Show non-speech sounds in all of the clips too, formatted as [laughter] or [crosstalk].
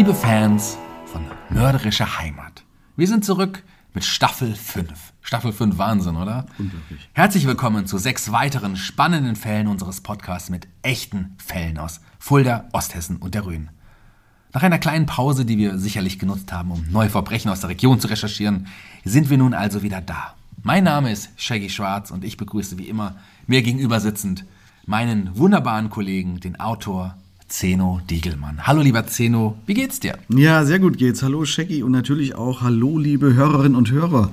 Liebe Fans von Mörderische Heimat, wir sind zurück mit Staffel 5. Staffel 5 Wahnsinn, oder? Unglaublich. Herzlich willkommen zu sechs weiteren spannenden Fällen unseres Podcasts mit echten Fällen aus Fulda, Osthessen und der Rhön. Nach einer kleinen Pause, die wir sicherlich genutzt haben, um neue Verbrechen aus der Region zu recherchieren, sind wir nun also wieder da. Mein Name ist Shaggy Schwarz und ich begrüße wie immer mir gegenüber sitzend meinen wunderbaren Kollegen, den Autor Zeno Diegelmann. Hallo lieber Zeno, wie geht's dir? Ja, sehr gut geht's. Hallo Shaggy und natürlich auch hallo liebe Hörerinnen und Hörer.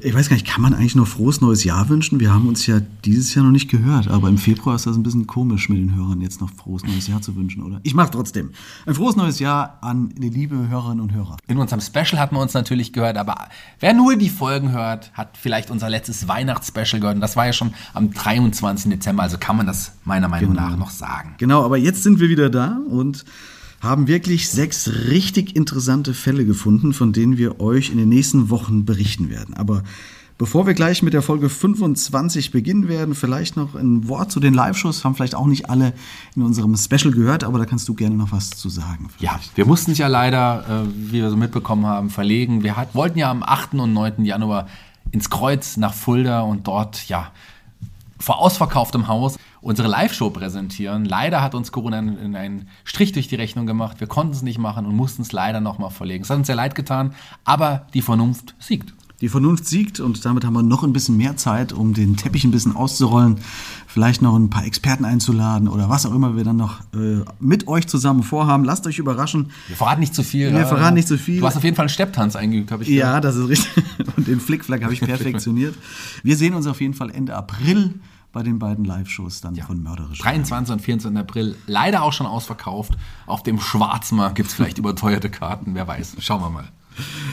Ich weiß gar nicht, kann man eigentlich noch frohes neues Jahr wünschen? Wir haben uns ja dieses Jahr noch nicht gehört, aber im Februar ist das ein bisschen komisch, mit den Hörern jetzt noch frohes neues Jahr zu wünschen, oder? Ich mache trotzdem. Ein frohes neues Jahr an die liebe Hörerinnen und Hörer. In unserem Special hat man uns natürlich gehört, aber wer nur die Folgen hört, hat vielleicht unser letztes Weihnachtsspecial gehört. Und das war ja schon am 23. Dezember, also kann man das meiner Meinung Genau. nach noch sagen. Genau, aber jetzt sind wir wieder da und haben wirklich sechs richtig interessante Fälle gefunden, von denen wir euch in den nächsten Wochen berichten werden. Aber bevor wir gleich mit der Folge 25 beginnen werden, vielleicht noch ein Wort zu den Live-Shows. Haben vielleicht auch nicht alle in unserem Special gehört, aber da kannst du gerne noch was zu sagen. Ja, wir mussten es ja leider, äh, wie wir so mitbekommen haben, verlegen. Wir hat, wollten ja am 8. und 9. Januar ins Kreuz nach Fulda und dort, ja, vor ausverkauftem Haus unsere Live-Show präsentieren. Leider hat uns Corona einen einen Strich durch die Rechnung gemacht. Wir konnten es nicht machen und mussten es leider nochmal verlegen. Es hat uns sehr leid getan, aber die Vernunft siegt. Die Vernunft siegt und damit haben wir noch ein bisschen mehr Zeit, um den Teppich ein bisschen auszurollen, vielleicht noch ein paar Experten einzuladen oder was auch immer wir dann noch äh, mit euch zusammen vorhaben. Lasst euch überraschen. Wir verraten nicht zu viel. Wir ja. verraten nicht zu viel. Du hast auf jeden Fall einen Stepptanz eingeübt, habe ich Ja, das ist richtig. [laughs] Und den Flickflack habe ich [laughs] perfektioniert. Wir sehen uns auf jeden Fall Ende April bei den beiden Live-Shows dann von Mörderisch. 23 und 24. April, leider auch schon ausverkauft. Auf dem Schwarzmarkt gibt es vielleicht [laughs] überteuerte Karten, wer weiß. Schauen wir mal.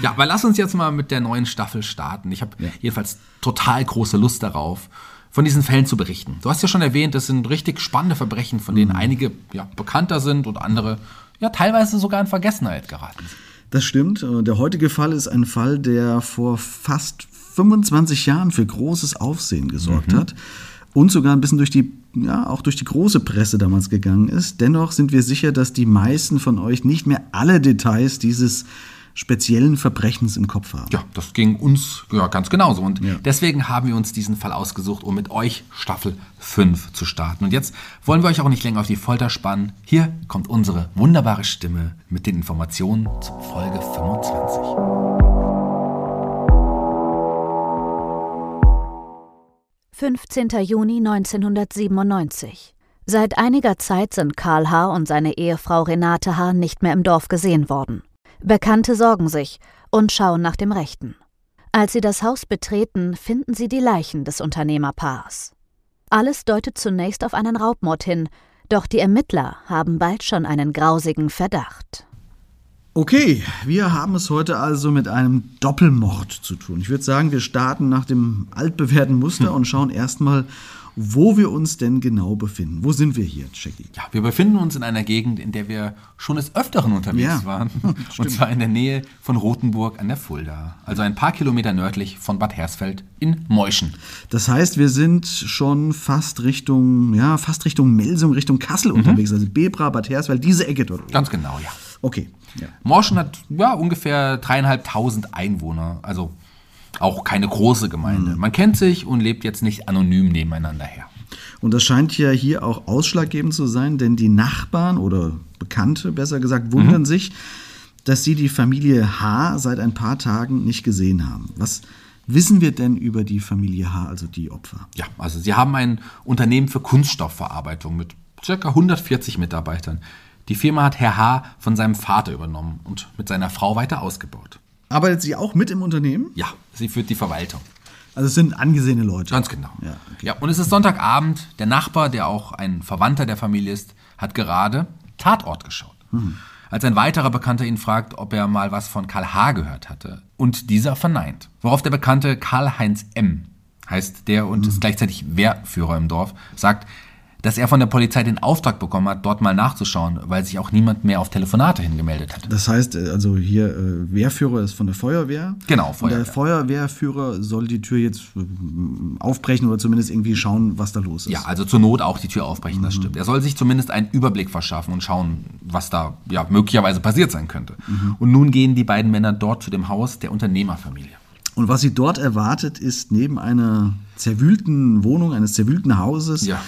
Ja, aber lass uns jetzt mal mit der neuen Staffel starten. Ich habe jedenfalls total große Lust darauf, von diesen Fällen zu berichten. Du hast ja schon erwähnt, es sind richtig spannende Verbrechen, von denen einige ja, bekannter sind und andere ja teilweise sogar in Vergessenheit geraten sind. Das stimmt. Äh, Der heutige Fall ist ein Fall, der vor fast 25 Jahren für großes Aufsehen gesorgt hat und sogar ein bisschen durch die, ja, auch durch die große Presse damals gegangen ist. Dennoch sind wir sicher, dass die meisten von euch nicht mehr alle Details dieses speziellen Verbrechens im Kopf haben. Ja, das ging uns ja, ganz genauso. Und Ja. deswegen haben wir uns diesen Fall ausgesucht, um mit euch Staffel 5 zu starten. Und jetzt wollen wir euch auch nicht länger auf die Folter spannen. Hier kommt unsere wunderbare Stimme mit den Informationen zur Folge 25. 15. Juni 1997. Seit einiger Zeit sind Karl H. und seine Ehefrau Renate H. nicht mehr im Dorf gesehen worden. Bekannte sorgen sich und schauen nach dem Rechten. Als sie das Haus betreten, finden sie die Leichen des Unternehmerpaares. Alles deutet zunächst auf einen Raubmord hin, doch die Ermittler haben bald schon einen grausigen Verdacht. Okay, wir haben es heute also mit einem Doppelmord zu tun. Ich würde sagen, wir starten nach dem altbewährten Muster hm. und schauen erstmal, wo wir uns denn genau befinden. Wo sind wir hier, Jackie? Ja, wir befinden uns in einer Gegend, in der wir schon des Öfteren unterwegs ja, waren. [laughs] und zwar in der Nähe von Rothenburg an der Fulda. Also ein paar Kilometer nördlich von Bad Hersfeld in Meuschen. Das heißt, wir sind schon fast Richtung, ja, fast Richtung Melsung, Richtung Kassel mhm. unterwegs. Also Bebra, Bad Hersfeld, diese Ecke dort. Ganz genau, ja. Okay. Ja. Morschen hat ja, ungefähr dreieinhalbtausend Einwohner. Also auch keine große Gemeinde. Mhm. Man kennt sich und lebt jetzt nicht anonym nebeneinander her. Und das scheint ja hier auch ausschlaggebend zu sein, denn die Nachbarn oder Bekannte, besser gesagt, wundern mhm. sich, dass sie die Familie H seit ein paar Tagen nicht gesehen haben. Was wissen wir denn über die Familie H, also die Opfer? Ja, also sie haben ein Unternehmen für Kunststoffverarbeitung mit ca. 140 Mitarbeitern. Die Firma hat Herr H. von seinem Vater übernommen und mit seiner Frau weiter ausgebaut. Arbeitet sie auch mit im Unternehmen? Ja, sie führt die Verwaltung. Also es sind angesehene Leute. Ganz genau. Ja, okay. ja, und es ist Sonntagabend. Der Nachbar, der auch ein Verwandter der Familie ist, hat gerade Tatort geschaut. Mhm. Als ein weiterer Bekannter ihn fragt, ob er mal was von Karl H. gehört hatte. Und dieser verneint. Worauf der Bekannte Karl-Heinz M., heißt der und mhm. ist gleichzeitig Wehrführer im Dorf, sagt, dass er von der Polizei den Auftrag bekommen hat, dort mal nachzuschauen, weil sich auch niemand mehr auf Telefonate hingemeldet hat. Das heißt, äh, also hier äh, Wehrführer ist von der Feuerwehr. Genau, Feuerwehr. Und der Feuerwehrführer soll die Tür jetzt äh, aufbrechen oder zumindest irgendwie schauen, was da los ist. Ja, also zur Not auch die Tür aufbrechen, mhm. das stimmt. Er soll sich zumindest einen Überblick verschaffen und schauen, was da ja, möglicherweise passiert sein könnte. Mhm. Und nun gehen die beiden Männer dort zu dem Haus der Unternehmerfamilie. Und was sie dort erwartet, ist neben einer zerwühlten Wohnung, eines zerwühlten Hauses, ja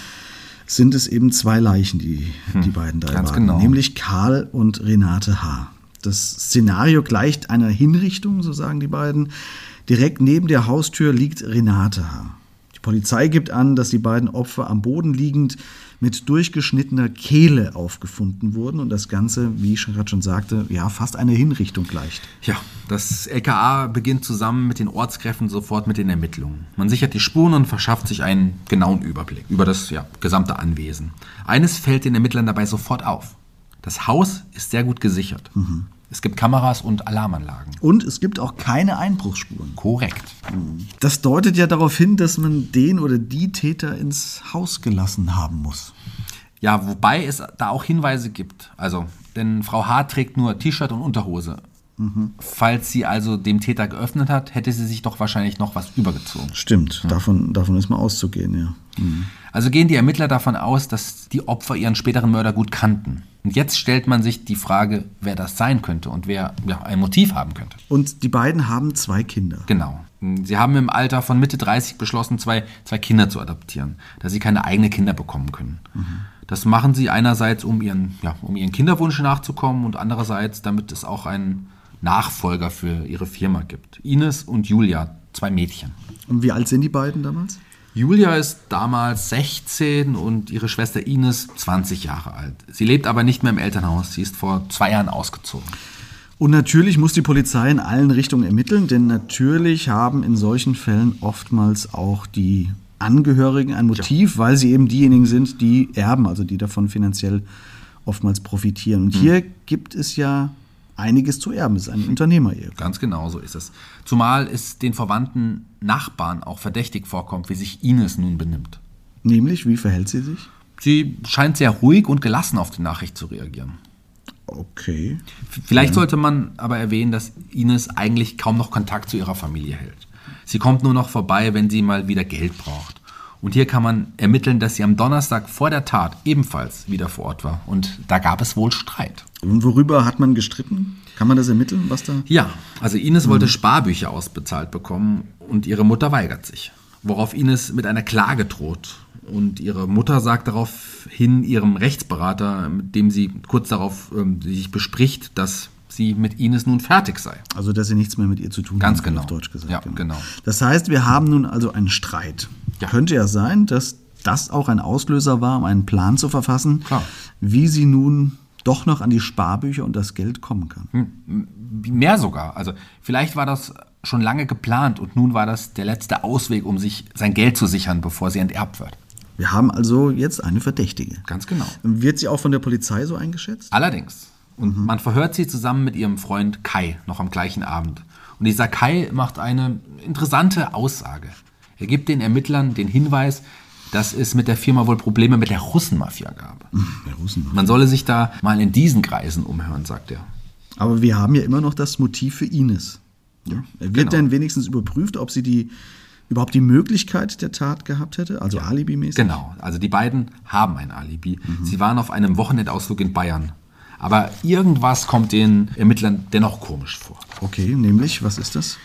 sind es eben zwei Leichen, die hm, die beiden da ganz genau. nämlich Karl und Renate H. Das Szenario gleicht einer Hinrichtung, so sagen die beiden. Direkt neben der Haustür liegt Renate H. Die Polizei gibt an, dass die beiden Opfer am Boden liegend mit durchgeschnittener Kehle aufgefunden wurden und das Ganze, wie ich gerade schon sagte, ja, fast eine Hinrichtung gleicht. Ja, das LKA beginnt zusammen mit den Ortskräften sofort mit den Ermittlungen. Man sichert die Spuren und verschafft sich einen genauen Überblick über das ja, gesamte Anwesen. Eines fällt den Ermittlern dabei sofort auf. Das Haus ist sehr gut gesichert. Mhm. Es gibt Kameras und Alarmanlagen. Und es gibt auch keine Einbruchsspuren. Korrekt. Das deutet ja darauf hin, dass man den oder die Täter ins Haus gelassen haben muss. Ja, wobei es da auch Hinweise gibt. Also, denn Frau H. trägt nur T-Shirt und Unterhose. Mhm. Falls sie also dem Täter geöffnet hat, hätte sie sich doch wahrscheinlich noch was übergezogen. Stimmt, ja. davon, davon ist mal auszugehen, ja. Mhm. Also gehen die Ermittler davon aus, dass die Opfer ihren späteren Mörder gut kannten. Und jetzt stellt man sich die Frage, wer das sein könnte und wer ja, ein Motiv haben könnte. Und die beiden haben zwei Kinder. Genau. Sie haben im Alter von Mitte 30 beschlossen, zwei, zwei Kinder zu adoptieren, da sie keine eigenen Kinder bekommen können. Mhm. Das machen sie einerseits, um ihren, ja, um ihren Kinderwunsch nachzukommen und andererseits, damit es auch einen Nachfolger für ihre Firma gibt. Ines und Julia, zwei Mädchen. Und wie alt sind die beiden damals? Julia ist damals 16 und ihre Schwester Ines 20 Jahre alt. Sie lebt aber nicht mehr im Elternhaus. Sie ist vor zwei Jahren ausgezogen. Und natürlich muss die Polizei in allen Richtungen ermitteln, denn natürlich haben in solchen Fällen oftmals auch die Angehörigen ein Motiv, ja. weil sie eben diejenigen sind, die erben, also die davon finanziell oftmals profitieren. Und hm. hier gibt es ja einiges zu erben. Es ist ein Unternehmer-Ehe. Ganz genau so ist es. Zumal es den verwandten Nachbarn auch verdächtig vorkommt, wie sich Ines nun benimmt. Nämlich, wie verhält sie sich? Sie scheint sehr ruhig und gelassen auf die Nachricht zu reagieren. Okay. Vielleicht ja. sollte man aber erwähnen, dass Ines eigentlich kaum noch Kontakt zu ihrer Familie hält. Sie kommt nur noch vorbei, wenn sie mal wieder Geld braucht. Und hier kann man ermitteln, dass sie am Donnerstag vor der Tat ebenfalls wieder vor Ort war. Und da gab es wohl Streit. Und worüber hat man gestritten? Kann man das ermitteln, was da? Ja, also Ines mhm. wollte Sparbücher ausbezahlt bekommen und ihre Mutter weigert sich. Worauf Ines mit einer Klage droht. Und ihre Mutter sagt daraufhin ihrem Rechtsberater, mit dem sie kurz darauf ähm, sich bespricht, dass sie mit Ines nun fertig sei. Also, dass sie nichts mehr mit ihr zu tun Ganz genau. auf Deutsch gesagt. Ja, genau. genau. Das heißt, wir haben nun also einen Streit. Ja. Könnte ja sein, dass das auch ein Auslöser war, um einen Plan zu verfassen, Klar. wie sie nun doch noch an die Sparbücher und das Geld kommen kann. Hm, mehr sogar. Also vielleicht war das schon lange geplant und nun war das der letzte Ausweg, um sich sein Geld zu sichern, bevor sie enterbt wird. Wir haben also jetzt eine Verdächtige. Ganz genau. Wird sie auch von der Polizei so eingeschätzt? Allerdings. Und man verhört sie zusammen mit ihrem Freund Kai noch am gleichen Abend. Und dieser Kai macht eine interessante Aussage. Er gibt den Ermittlern den Hinweis, dass es mit der Firma wohl Probleme mit der Russenmafia gab. Der Russen. Man solle sich da mal in diesen Kreisen umhören, sagt er. Aber wir haben ja immer noch das Motiv für Ines. Ja. Wird genau. denn wenigstens überprüft, ob sie die überhaupt die Möglichkeit der Tat gehabt hätte, also alibimäßig? Genau, also die beiden haben ein Alibi. Sie waren auf einem Wochenendausflug in Bayern. Aber irgendwas kommt den Ermittlern dennoch komisch vor. Okay, nämlich, was ist das?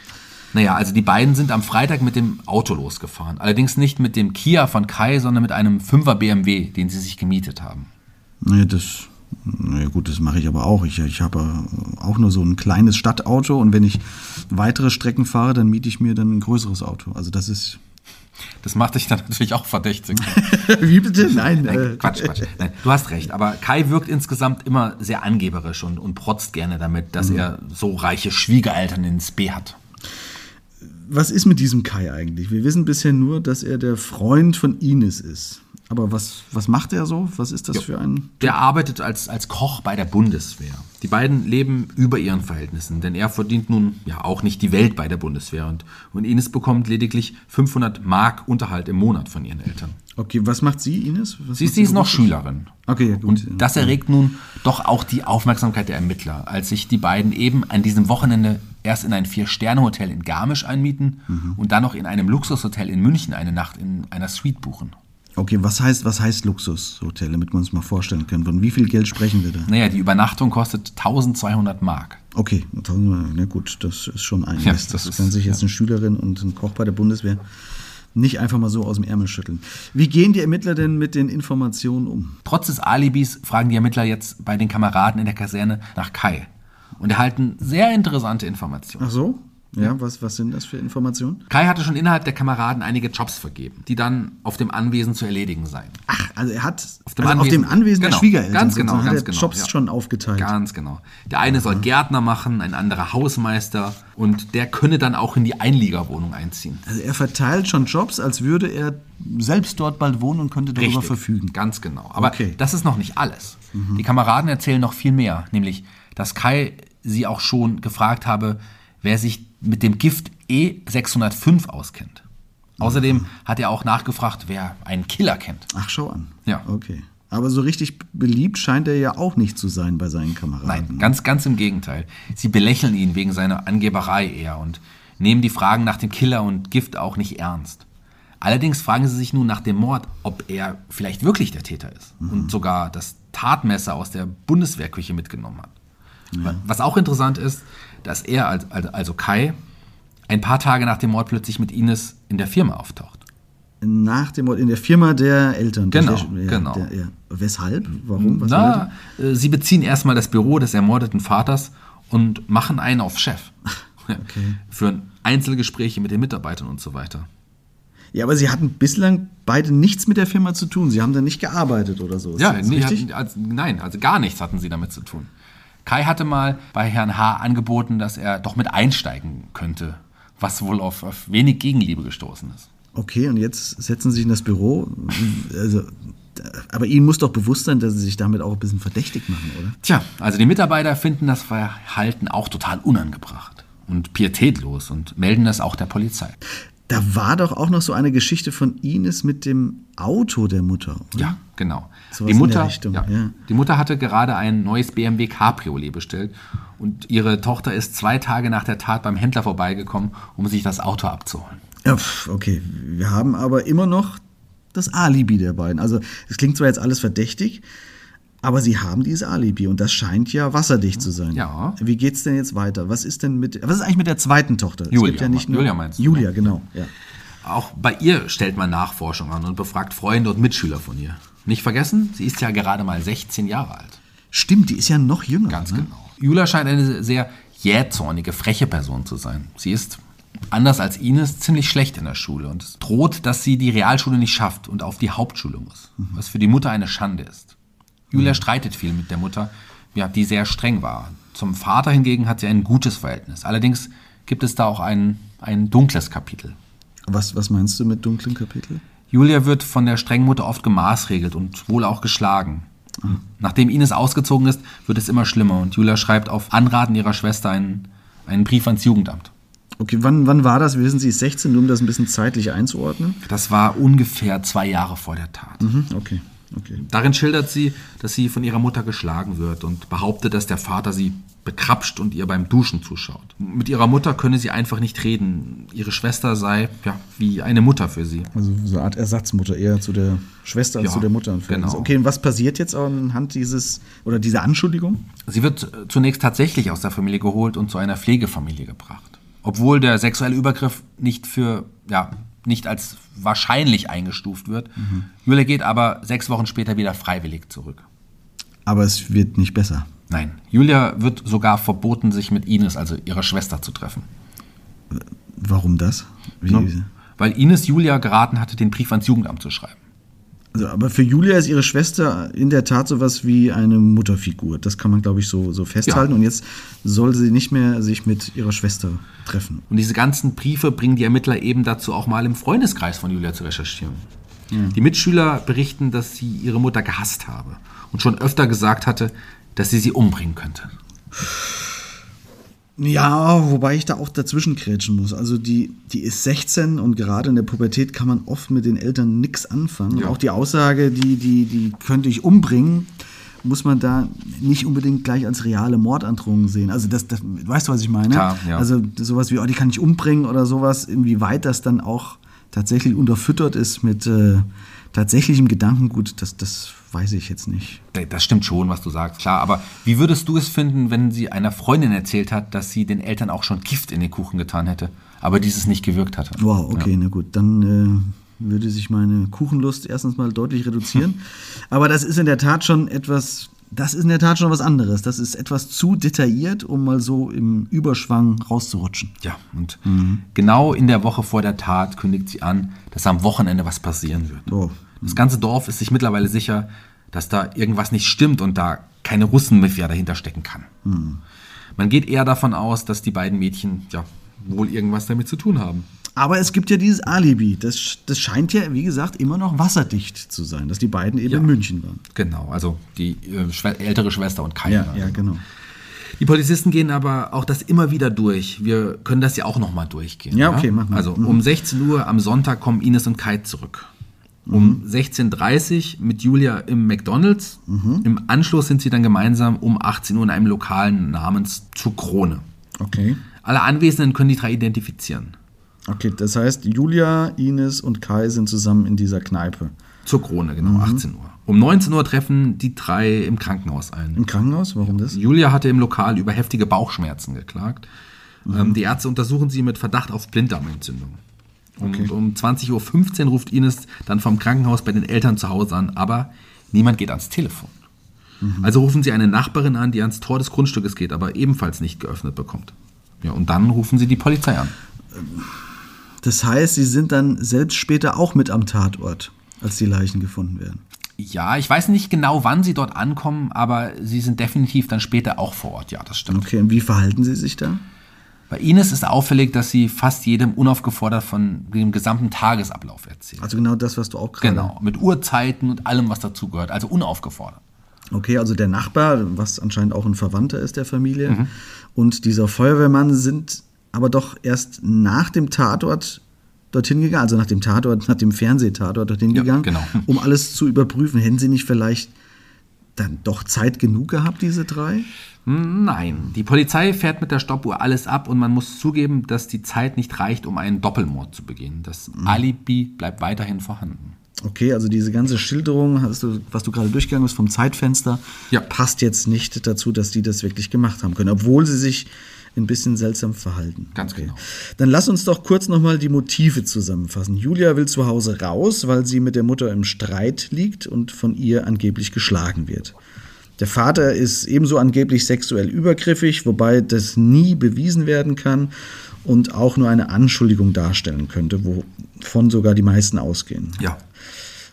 Naja, also die beiden sind am Freitag mit dem Auto losgefahren. Allerdings nicht mit dem Kia von Kai, sondern mit einem 5er BMW, den sie sich gemietet haben. Naja, das, naja gut, das mache ich aber auch. Ich, ich habe äh, auch nur so ein kleines Stadtauto und wenn ich weitere Strecken fahre, dann miete ich mir dann ein größeres Auto. Also das ist. Das macht dich dann [laughs] natürlich auch verdächtig. [laughs] Wie bitte? Nein, Nein, äh, Quatsch, Quatsch. Nein, du hast recht, aber Kai wirkt insgesamt immer sehr angeberisch und, und protzt gerne damit, dass er so reiche Schwiegereltern ins B hat. Was ist mit diesem Kai eigentlich? Wir wissen bisher nur, dass er der Freund von Ines ist. Aber was, was macht er so? Was ist das für ein. Der arbeitet als, als Koch bei der Bundeswehr. Die beiden leben über ihren Verhältnissen, denn er verdient nun ja auch nicht die Welt bei der Bundeswehr und, und Ines bekommt lediglich 500 Mark Unterhalt im Monat von ihren Eltern. Okay, was macht sie, Ines? Was Sie, sie ist noch? Schülerin. Okay, ja, gut. Und das erregt nun doch auch die Aufmerksamkeit der Ermittler, als sich die beiden eben an diesem Wochenende erst in ein Vier-Sterne-Hotel in Garmisch einmieten und dann noch in einem Luxushotel in München eine Nacht in einer Suite buchen. Okay, was heißt, was heißt Luxushotel, damit wir uns mal vorstellen können? Von wie viel Geld sprechen wir da? Naja, die Übernachtung kostet 1200 Mark. Okay, na gut, das ist schon einiges. Ja, das, das ist- kann sich jetzt eine Schülerin und ein Koch bei der Bundeswehr nicht einfach mal so aus dem Ärmel schütteln. Wie gehen die Ermittler denn mit den Informationen um? Trotz des Alibis fragen die Ermittler jetzt bei den Kameraden in der Kaserne nach Kai und erhalten sehr interessante Informationen. Ach so? Ja, was, was sind das für Informationen? Kai hatte schon innerhalb der Kameraden einige Jobs vergeben, die dann auf dem Anwesen zu erledigen seien. Ach, also er hat Auf dem also auf dem Anwesen- Anwesen der Genau, Schwiegereltern ganz genau, ganz hat er genau, Jobs ja. schon aufgeteilt. Ganz genau. Der eine soll Gärtner machen, ein anderer Hausmeister und der könne dann auch in die Einliegerwohnung einziehen. Also er verteilt schon Jobs, als würde er selbst dort bald wohnen und könnte darüber verfügen. Ganz genau. Aber Okay. das ist noch nicht alles. Die Kameraden erzählen noch viel mehr, nämlich, dass Kai sie auch schon gefragt habe, wer sich mit dem Gift E605 auskennt. Außerdem hat er auch nachgefragt, wer einen Killer kennt. Ach, schau an. Ja. Okay. Aber so richtig beliebt scheint er ja auch nicht zu sein bei seinen Kameraden. Nein, ganz, ganz im Gegenteil. Sie belächeln ihn wegen seiner Angeberei eher und nehmen die Fragen nach dem Killer und Gift auch nicht ernst. Allerdings fragen sie sich nun nach dem Mord, ob er vielleicht wirklich der Täter ist und sogar das Tatmesser aus der Bundeswehrküche mitgenommen hat. Was auch interessant ist, dass er, als- als- also Kai, ein paar Tage nach dem Mord plötzlich mit Ines in der Firma auftaucht. Nach dem Mord in der Firma der Eltern. Genau, Der- ja, genau. Der, ja. Weshalb? Warum? Was Na, äh, sie beziehen erstmal das Büro des ermordeten Vaters und machen einen auf Chef. [laughs] okay. Führen Einzelgespräche mit den Mitarbeitern und so weiter. er? Ja, aber sie hatten bislang beide nichts mit der Firma zu tun. Sie haben da nicht gearbeitet oder so. Ist Ja, nee, hatten, also, nein, also gar nichts hatten sie damit zu tun. Kai hatte mal bei Herrn H. angeboten, dass er doch mit einsteigen könnte, was wohl auf, auf wenig Gegenliebe gestoßen ist. Okay, und jetzt setzen Sie sich in das Büro. Also, aber Ihnen muss doch bewusst sein, dass Sie sich damit auch ein bisschen verdächtig machen, oder? Tja, also die Mitarbeiter finden das Verhalten auch total unangebracht und pietätlos und melden das auch der Polizei. Da war doch auch noch so eine Geschichte von Ines mit dem Auto der Mutter. Oder? Ja, genau. Sowas Die Mutter, Richtung, ja, ja. die Mutter hatte gerade ein neues BMW Cabriolet bestellt und ihre Tochter ist zwei Tage nach der Tat beim Händler vorbeigekommen, um sich das Auto abzuholen. Ja, okay. Wir haben aber immer noch das Alibi der beiden. Also, es klingt zwar jetzt alles verdächtig, aber sie haben dieses Alibi und das scheint ja wasserdicht zu sein. Ja. Wie geht's denn jetzt weiter? Was ist denn mit was ist eigentlich mit der zweiten Tochter? Es Julia, gibt ja nicht nur, Julia meinst du, Julia, ne? genau. Ja. Auch bei ihr stellt man Nachforschung an und befragt Freunde und Mitschüler von ihr. Nicht vergessen, sie ist ja gerade mal 16 Jahre alt. Stimmt, die ist ja noch jünger. Ganz ne? genau. Julia scheint eine sehr jähzornige, freche Person zu sein. Sie ist, anders als Ines, ziemlich schlecht in der Schule und es droht, dass sie die Realschule nicht schafft und auf die Hauptschule muss, was für die Mutter eine Schande ist. Julia streitet viel mit der Mutter, ja, die sehr streng war. Zum Vater hingegen hat sie ein gutes Verhältnis. Allerdings gibt es da auch ein, ein dunkles Kapitel. Was, was meinst du mit dunklen Kapitel? Julia wird von der strengen Mutter oft gemaßregelt und wohl auch geschlagen. Nachdem Ines ausgezogen ist, wird es immer schlimmer und Julia schreibt auf Anraten ihrer Schwester einen, einen Brief ans Jugendamt. Okay, wann, wann war das? Wir wissen, sie ist 16, nur um das ein bisschen zeitlich einzuordnen. Das war ungefähr zwei Jahre vor der Tat. Mhm, okay, okay. Darin schildert sie, dass sie von ihrer Mutter geschlagen wird und behauptet, dass der Vater sie bekrapscht und ihr beim Duschen zuschaut. Mit ihrer Mutter könne sie einfach nicht reden. Ihre Schwester sei ja, wie eine Mutter für sie. Also so eine Art Ersatzmutter, eher zu der Schwester als Ja, zu der Mutter. genau. Okay, und was passiert jetzt anhand dieses oder dieser Anschuldigung? Sie wird äh, zunächst tatsächlich aus der Familie geholt und zu einer Pflegefamilie gebracht. Obwohl der sexuelle Übergriff nicht für, ja, nicht als wahrscheinlich eingestuft wird. Julia geht aber sechs Wochen später wieder freiwillig zurück. Aber es wird nicht besser. Nein, Julia wird sogar verboten, sich mit Ines, also ihrer Schwester, zu treffen. Warum das? Wie? Weil Ines Julia geraten hatte, den Brief ans Jugendamt zu schreiben. Also, aber für Julia ist ihre Schwester in der Tat sowas wie eine Mutterfigur. Das kann man, glaube ich, so, so festhalten. Ja. Und jetzt soll sie nicht mehr sich mit ihrer Schwester treffen. Und diese ganzen Briefe bringen die Ermittler eben dazu, auch mal im Freundeskreis von Julia zu recherchieren. Die Mitschüler berichten, dass sie ihre Mutter gehasst habe und schon öfter gesagt hatte, dass sie sie umbringen könnte. Ja, wobei ich da auch dazwischen krätschen muss. Also die, die ist 16 und gerade in der Pubertät kann man oft mit den Eltern nichts anfangen. Ja. auch die Aussage, die, die, die könnte ich umbringen, muss man da nicht unbedingt gleich als reale Mordandrohung sehen. Also das, das weißt du, was ich meine? Klar, ja. Also sowas wie, oh, die kann ich umbringen oder sowas, inwieweit das dann auch tatsächlich unterfüttert ist mit äh, tatsächlichem Gedankengut, das, das weiß ich jetzt nicht. Das stimmt schon, was du sagst, klar. Aber wie würdest du es finden, wenn sie einer Freundin erzählt hat, dass sie den Eltern auch schon Gift in den Kuchen getan hätte, aber dieses nicht gewirkt hatte? Wow, okay, na gut, dann äh, würde sich meine Kuchenlust erstens mal deutlich reduzieren. [laughs] Aber das ist in der Tat schon etwas, das ist in der Tat schon was anderes. Das ist etwas zu detailliert, um mal so im Überschwang rauszurutschen. Ja, und genau in der Woche vor der Tat kündigt sie an, dass am Wochenende was passieren wird. Oh. Das ganze Dorf ist sich mittlerweile sicher, dass da irgendwas nicht stimmt und da keine Russenmafia dahinter stecken kann. Man geht eher davon aus, dass die beiden Mädchen ja wohl irgendwas damit zu tun haben. Aber es gibt ja dieses Alibi. Das, das scheint ja, wie gesagt, immer noch wasserdicht zu sein, dass die beiden eben Ja. in München waren. Genau, also die äh, Schwe ältere Schwester und Kai. ja, genau. Die Polizisten gehen aber auch das immer wieder durch. Wir können das ja auch nochmal durchgehen. Ja, okay, mach mal. Also um 16 Uhr am Sonntag kommen Ines und Kai zurück. Um 16.30 Uhr mit Julia im McDonalds. Im Anschluss sind sie dann gemeinsam um 18 Uhr in einem Lokalen namens Zur Krone. Okay. Alle Anwesenden können die drei identifizieren. Okay, das heißt, Julia, Ines und Kai sind zusammen in dieser Kneipe. Zur Krone, genau, 18 Uhr. Um 19 Uhr treffen die drei im Krankenhaus ein. Im Krankenhaus? Warum das? Julia hatte im Lokal über heftige Bauchschmerzen geklagt. Ähm, die Ärzte untersuchen sie mit Verdacht auf Blinddarmentzündung. Und um 20.15 Uhr ruft Ines dann vom Krankenhaus bei den Eltern zu Hause an, aber niemand geht ans Telefon. Also rufen sie eine Nachbarin an, die ans Tor des Grundstückes geht, aber ebenfalls nicht geöffnet bekommt. Ja, und dann rufen sie die Polizei an. Das heißt, sie sind dann selbst später auch mit am Tatort, als die Leichen gefunden werden. Ja, ich weiß nicht genau, wann sie dort ankommen, aber sie sind definitiv dann später auch vor Ort. Ja, das stimmt. Okay, und wie verhalten sie sich da? Bei Ines ist auffällig, dass sie fast jedem unaufgefordert von dem gesamten Tagesablauf erzählt. Also genau das, was du auch gerade. Genau, mit Uhrzeiten und allem, was dazugehört, also unaufgefordert. Okay, also der Nachbar, was anscheinend auch ein Verwandter ist der Familie, Mhm. und dieser Feuerwehrmann sind aber doch erst nach dem Tatort dorthin gegangen, also nach dem Tatort, nach dem Fernsehtatort dorthin Ja, gegangen, genau. um alles zu überprüfen. Hätten sie nicht vielleicht dann doch Zeit genug gehabt, diese drei? Nein, die Polizei fährt mit der Stoppuhr alles ab und man muss zugeben, dass die Zeit nicht reicht, um einen Doppelmord zu begehen. Das Mhm. Alibi bleibt weiterhin vorhanden. Okay, also diese ganze Schilderung, du, was du gerade durchgegangen bist vom Zeitfenster, Ja. passt jetzt nicht dazu, dass die das wirklich gemacht haben können, obwohl sie sich ein bisschen seltsam verhalten. Ganz genau. Dann lass uns doch kurz nochmal die Motive zusammenfassen. Julia will zu Hause raus, weil sie mit der Mutter im Streit liegt und von ihr angeblich geschlagen wird. Der Vater ist ebenso angeblich sexuell übergriffig, wobei das nie bewiesen werden kann und auch nur eine Anschuldigung darstellen könnte, wovon sogar die meisten ausgehen. Ja.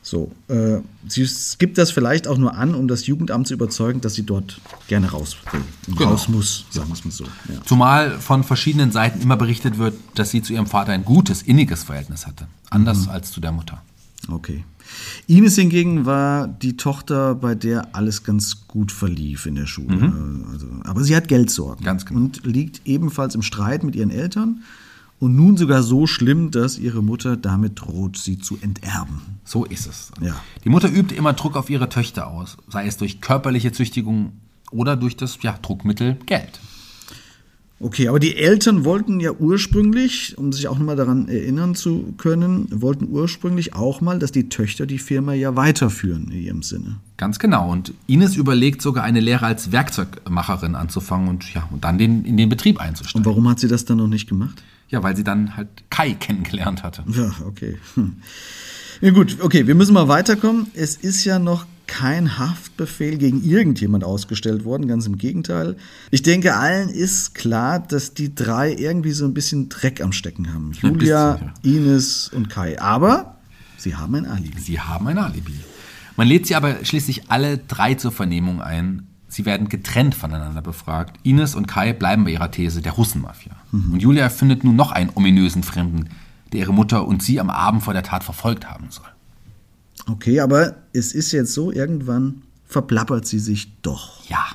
So, äh, sie gibt das vielleicht auch nur an, um das Jugendamt zu überzeugen, dass sie dort gerne raus will. Und Genau. Raus muss, sagen wir es mal so. Ja. Zumal von verschiedenen Seiten immer berichtet wird, dass sie zu ihrem Vater ein gutes, inniges Verhältnis hatte. Anders als zu der Mutter. Okay. Ines hingegen war die Tochter, bei der alles ganz gut verlief in der Schule. Also, aber sie hat Geldsorgen. Mhm. Ganz genau. Und liegt ebenfalls im Streit mit ihren Eltern. Und nun sogar so schlimm, dass ihre Mutter damit droht, sie zu enterben. So ist es. Ja. Die Mutter übt immer Druck auf ihre Töchter aus, sei es durch körperliche Züchtigung oder durch das ja, Druckmittel Geld. Okay, aber die Eltern wollten ja ursprünglich, um sich auch nochmal daran erinnern zu können, wollten ursprünglich auch mal, dass die Töchter die Firma ja weiterführen in ihrem Sinne. Ganz genau. Und Ines überlegt sogar eine Lehre als Werkzeugmacherin anzufangen und, ja, und dann den, in den Betrieb einzusteigen. Und warum hat sie das dann noch nicht gemacht? Ja, weil sie dann halt Kai kennengelernt hatte. Ja, okay. Hm. Ja gut, okay, wir müssen mal weiterkommen. Es ist ja noch kein Haftbefehl gegen irgendjemand ausgestellt worden, ganz im Gegenteil. Ich denke, allen ist klar, dass die drei irgendwie so ein bisschen Dreck am Stecken haben. Julia, bisschen, Ines und Kai. Aber sie haben ein Alibi. Sie haben ein Alibi. Man lädt sie aber schließlich alle drei zur Vernehmung ein. Sie werden getrennt voneinander befragt. Ines und Kai bleiben bei ihrer These der Russenmafia. Und Julia findet nun noch einen ominösen Fremden, der ihre Mutter und sie am Abend vor der Tat verfolgt haben soll. Okay, aber es ist jetzt so, irgendwann verplappert sie sich doch. Ja.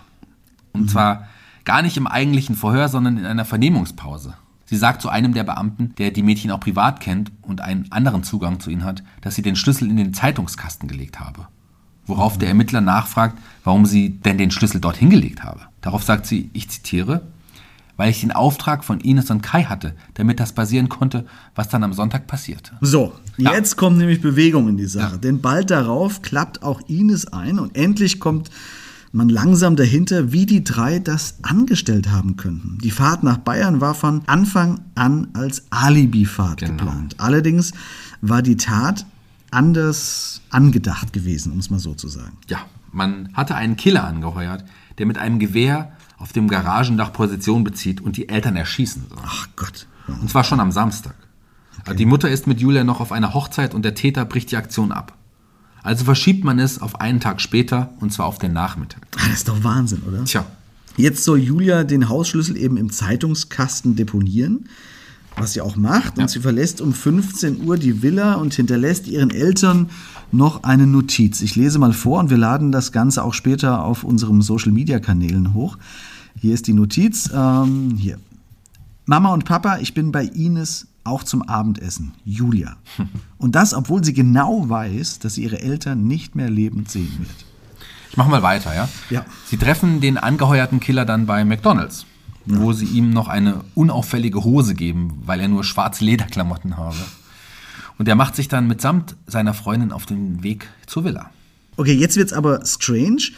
Und zwar gar nicht im eigentlichen Verhör, sondern in einer Vernehmungspause. Sie sagt zu einem der Beamten, der die Mädchen auch privat kennt und einen anderen Zugang zu ihnen hat, dass sie den Schlüssel in den Zeitungskasten gelegt habe. Worauf der Ermittler nachfragt, warum sie denn den Schlüssel dort hingelegt habe. Darauf sagt sie, ich zitiere, weil ich den Auftrag von Ines und Kai hatte, damit das passieren konnte, was dann am Sonntag passierte. So, Ja. jetzt kommt nämlich Bewegung in die Sache. Ja. Denn bald darauf klappt auch Ines ein und endlich kommt man langsam dahinter, wie die drei das angestellt haben könnten. Die Fahrt nach Bayern war von Anfang an als Alibi-Fahrt Genau. geplant. Allerdings war die Tat anders angedacht gewesen, um es mal so zu sagen. Ja, man hatte einen Killer angeheuert, der mit einem Gewehr auf dem Garagendach Position bezieht und die Eltern erschießen soll. Ach Gott. Und zwar schon am Samstag. Die Mutter ist mit Julia noch auf einer Hochzeit und der Täter bricht die Aktion ab. Also verschiebt man es auf einen Tag später und zwar auf den Nachmittag. Das ist doch Wahnsinn, oder? Tja, Jetzt soll Julia den Hausschlüssel eben im Zeitungskasten deponieren, was sie auch macht. Und sie verlässt um 15 Uhr die Villa und hinterlässt ihren Eltern noch eine Notiz. Ich lese mal vor und wir laden das Ganze auch später auf unserem Social-Media-Kanälen hoch. Hier ist die Notiz. Ähm, hier. Mama und Papa, ich bin bei Ines auch zum Abendessen. Julia. [laughs] Und das, obwohl sie genau weiß, dass sie ihre Eltern nicht mehr lebend sehen wird. ich mache mal weiter, ja? Ja. Sie treffen den angeheuerten Killer dann bei McDonalds, wo sie ihm noch eine unauffällige Hose geben, weil er nur schwarze Lederklamotten habe. Und er macht sich dann mitsamt seiner Freundin auf den Weg zur Villa. Okay, jetzt wird's aber strange,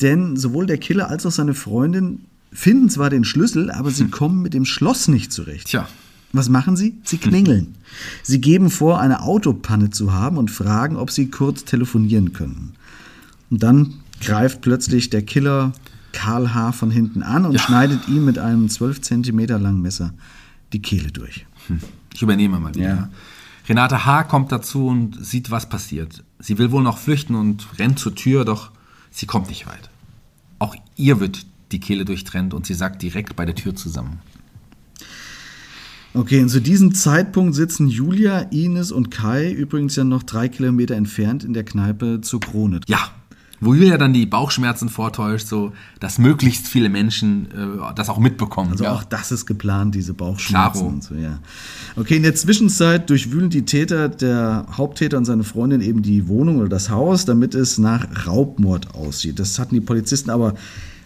denn sowohl der Killer als auch seine Freundin finden zwar den Schlüssel, aber sie kommen mit dem Schloss nicht zurecht. Tja, Was machen sie? Sie klingeln. Sie geben vor, eine Autopanne zu haben und fragen, ob sie kurz telefonieren können. Und dann greift plötzlich der Killer Karl H. von hinten an und schneidet ihm mit einem 12 Zentimeter langen Messer die Kehle durch. Ich übernehme mal wieder. Ja. Renate H. kommt dazu und sieht, was passiert. Sie will wohl noch flüchten und rennt zur Tür, doch sie kommt nicht weit. Auch ihr wird die Kehle durchtrennt und sie sackt direkt bei der Tür zusammen. Okay, und zu diesem Zeitpunkt sitzen Julia, Ines und Kai übrigens ja noch drei Kilometer entfernt in der Kneipe zur Krone. Ja, wo Julia dann die Bauchschmerzen vortäuscht, so dass möglichst viele Menschen äh, das auch mitbekommen. Also ja. auch das ist geplant, diese Bauchschmerzen Klaro. und so, ja. Okay, in der Zwischenzeit durchwühlen die Täter, der Haupttäter und seine Freundin eben die Wohnung oder das Haus, damit es nach Raubmord aussieht. Das hatten die Polizisten aber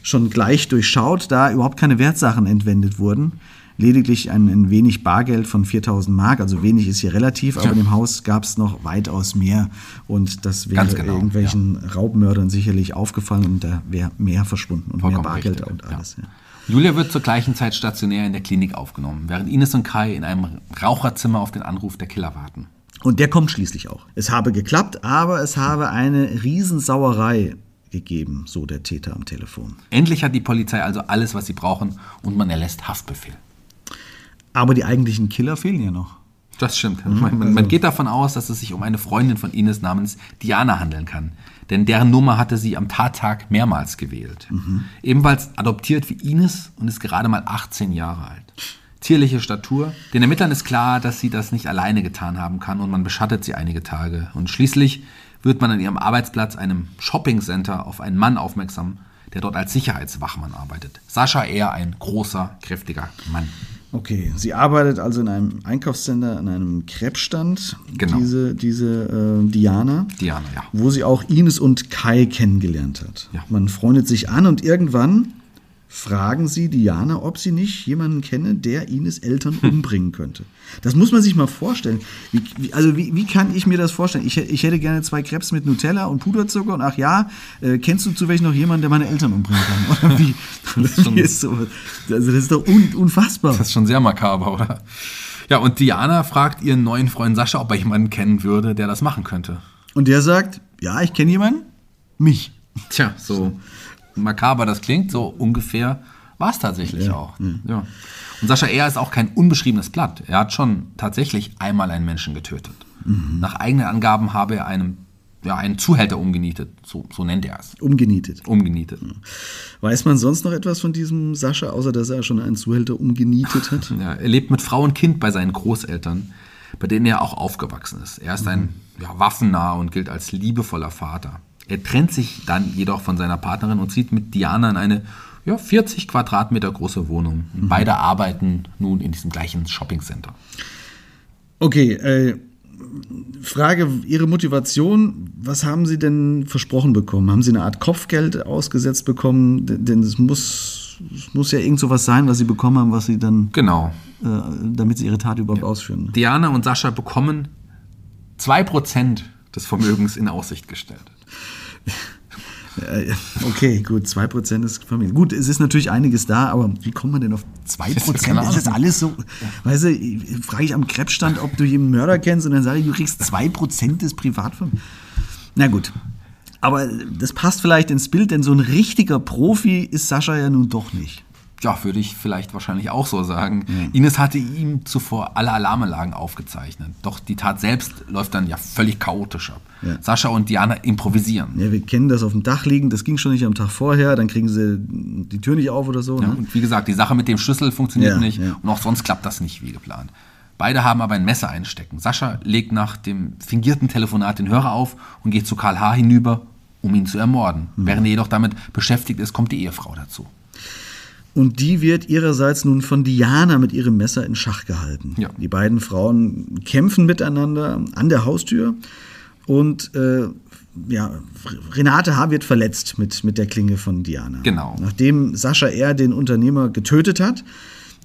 schon gleich durchschaut, da überhaupt keine Wertsachen entwendet wurden. Lediglich ein, ein wenig Bargeld von 4000 Mark, also wenig ist hier relativ, aber in dem Haus gab es noch weitaus mehr und das wäre genau, irgendwelchen Raubmördern sicherlich aufgefallen und da wäre mehr verschwunden und Vollkommen mehr Bargeld richtig, und ja. alles. Ja. Julia wird zur gleichen Zeit stationär in der Klinik aufgenommen, während Ines und Kai in einem Raucherzimmer auf den Anruf der Killer warten. Und der kommt schließlich auch. Es habe geklappt, aber es habe eine Riesensauerei gegeben, so der Täter am Telefon. Endlich hat die Polizei also alles, was sie brauchen und man erlässt Haftbefehl. Aber die eigentlichen Killer fehlen ja noch. Das stimmt. Man, man, man geht davon aus, dass es sich um eine Freundin von Ines namens Diana handeln kann. Denn deren Nummer hatte sie am Tattag mehrmals gewählt. Ebenfalls adoptiert wie Ines und ist gerade mal 18 Jahre alt. zierliche Statur. Den Ermittlern ist klar, dass sie das nicht alleine getan haben kann und man beschattet sie einige Tage. Und schließlich wird man an ihrem Arbeitsplatz, einem Shoppingcenter, auf einen Mann aufmerksam, der dort als Sicherheitswachmann arbeitet. Sascha eher ein großer, kräftiger Mann. Okay, sie arbeitet also in einem Einkaufscenter, an einem Krebsstand, Genau. diese, diese äh, Diana, Diana, ja. wo sie auch Ines und Kai kennengelernt hat. Ja. Man freundet sich an und irgendwann fragen sie Diana, ob sie nicht jemanden kenne, der Ines Eltern umbringen könnte. Das muss man sich mal vorstellen. Wie, wie, also wie, wie kann ich mir das vorstellen? Ich, ich hätte gerne zwei Krebs mit Nutella und Puderzucker und ach ja, äh, kennst du zufällig noch jemanden, der meine Eltern umbringen kann? Oder wie? Das ist schon- [laughs] ist so, also das ist doch un, unfassbar. Das ist schon sehr makaber, oder? Ja, und Diana fragt ihren neuen Freund Sascha, ob er jemanden kennen würde, der das machen könnte. Und der sagt, ja, ich kenne jemanden, mich. Tja, so makaber das klingt, so ungefähr war es tatsächlich auch. Ja. Und Sascha Er ist auch kein unbeschriebenes Blatt. Er hat schon tatsächlich einmal einen Menschen getötet. Nach eigenen Angaben habe er einem, ja, einen Zuhälter umgenietet. So, so nennt er es. Umgenietet. Umgenietet. Weiß man sonst noch etwas von diesem Sascha, außer dass er schon einen Zuhälter umgenietet hat? [laughs] Ja, er lebt mit Frau und Kind bei seinen Großeltern, bei denen er auch aufgewachsen ist. Er ist ein ja, waffennah und gilt als liebevoller Vater. Er trennt sich dann jedoch von seiner Partnerin und zieht mit Diana in eine ja, 40 Quadratmeter große Wohnung. Und Beide arbeiten nun in diesem gleichen Shoppingcenter. Okay, äh, Frage, Ihre Motivation, was haben Sie denn versprochen bekommen? Haben Sie eine Art Kopfgeld ausgesetzt bekommen? Denn es muss, es muss ja irgend sowas sein, was Sie bekommen haben, was Sie dann, Genau. äh, damit Sie Ihre Tat überhaupt ausführen. Diana und Sascha bekommen 2% des Vermögens in Aussicht gestellt. [laughs] Okay, gut, 2% ist Familie. Gut, es ist natürlich einiges da, aber wie kommt man denn auf 2%? keine Ist das alles so? Weißt du, frage ich am Krebsstand, ob du jeden Mörder kennst und dann sage ich, du kriegst 2% des Privatvermögens. Na gut. Aber das passt vielleicht ins Bild, denn so ein richtiger Profi ist Sascha ja nun doch nicht. Ja, würde ich vielleicht wahrscheinlich auch so sagen. Ines hatte ihm zuvor alle Alarmanlagen aufgezeichnet. Doch die Tat selbst läuft dann ja völlig chaotisch ab. Ja. Sascha und Diana improvisieren. Ja, wir kennen das auf dem Dach liegen, das ging schon nicht am Tag vorher, dann kriegen sie die Tür nicht auf oder so. Ja, Ne? und wie gesagt, die Sache mit dem Schlüssel funktioniert Ja, nicht und auch sonst klappt das nicht wie geplant. Beide haben aber ein Messer einstecken. Sascha legt nach dem fingierten Telefonat den Hörer auf und geht zu Karl H. hinüber, um ihn zu ermorden. Mhm. Während er jedoch damit beschäftigt ist, kommt die Ehefrau dazu. Und die wird ihrerseits nun von Diana mit ihrem Messer in Schach gehalten. Ja. Die beiden Frauen kämpfen miteinander an der Haustür und äh, ja, Renate H. wird verletzt mit, mit der Klinge von Diana. Genau. Nachdem Sascha R. den Unternehmer getötet hat,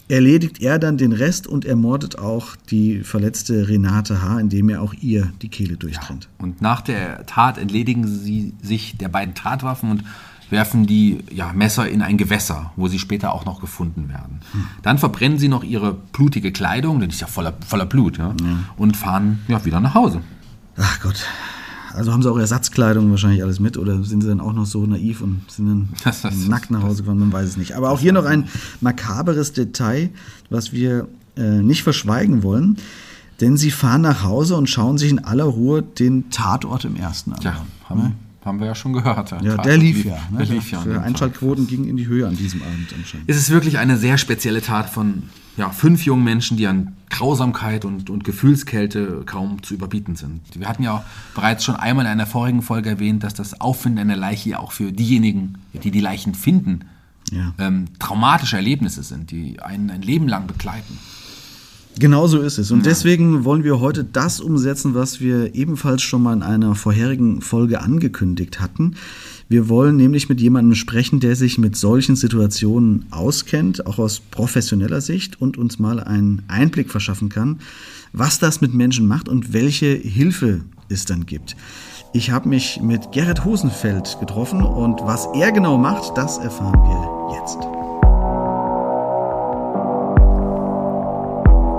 erledigt er dann den Rest und ermordet auch die verletzte Renate H., indem er auch ihr die Kehle durchtrennt. Und nach der Tat entledigen sie sich der beiden Tatwaffen und werfen die ja, Messer in ein Gewässer, wo sie später auch noch gefunden werden. Dann verbrennen sie noch ihre blutige Kleidung, denn die ist ja voller, voller Blut, ja, und fahren ja, wieder nach Hause. Ach Gott. Also haben sie auch Ersatzkleidung wahrscheinlich alles mit oder sind sie dann auch noch so naiv und sind dann [laughs] Das- das- nackt nach Hause gefahren? Man weiß es nicht. Aber auch hier noch ein makaberes Detail, was wir äh, nicht verschweigen wollen. Denn sie fahren nach Hause und schauen sich in aller Ruhe den Tatort im ersten an. Ja, haben, haben wir ja schon gehört. Ja, Tat- der lief ja. Ne? Der lief ja. Tag. Einschaltquoten ging in die Höhe an diesem Abend anscheinend. Es ist wirklich eine sehr spezielle Tat von ja, fünf jungen Menschen, die an Grausamkeit und, und Gefühlskälte kaum zu überbieten sind. Wir hatten ja bereits schon einmal in einer vorigen Folge erwähnt, dass das Auffinden einer Leiche ja auch für diejenigen, die die Leichen finden, Ja. ähm, traumatische Erlebnisse sind, die einen ein Leben lang begleiten. Genau so ist es. Und deswegen wollen wir heute das umsetzen, was wir ebenfalls schon mal in einer vorherigen Folge angekündigt hatten. Wir wollen nämlich mit jemandem sprechen, der sich mit solchen Situationen auskennt, auch aus professioneller Sicht und uns mal einen Einblick verschaffen kann, was das mit Menschen macht und welche Hilfe es dann gibt. Ich habe mich mit Gerrit Hosenfeld getroffen und was er genau macht, das erfahren wir jetzt.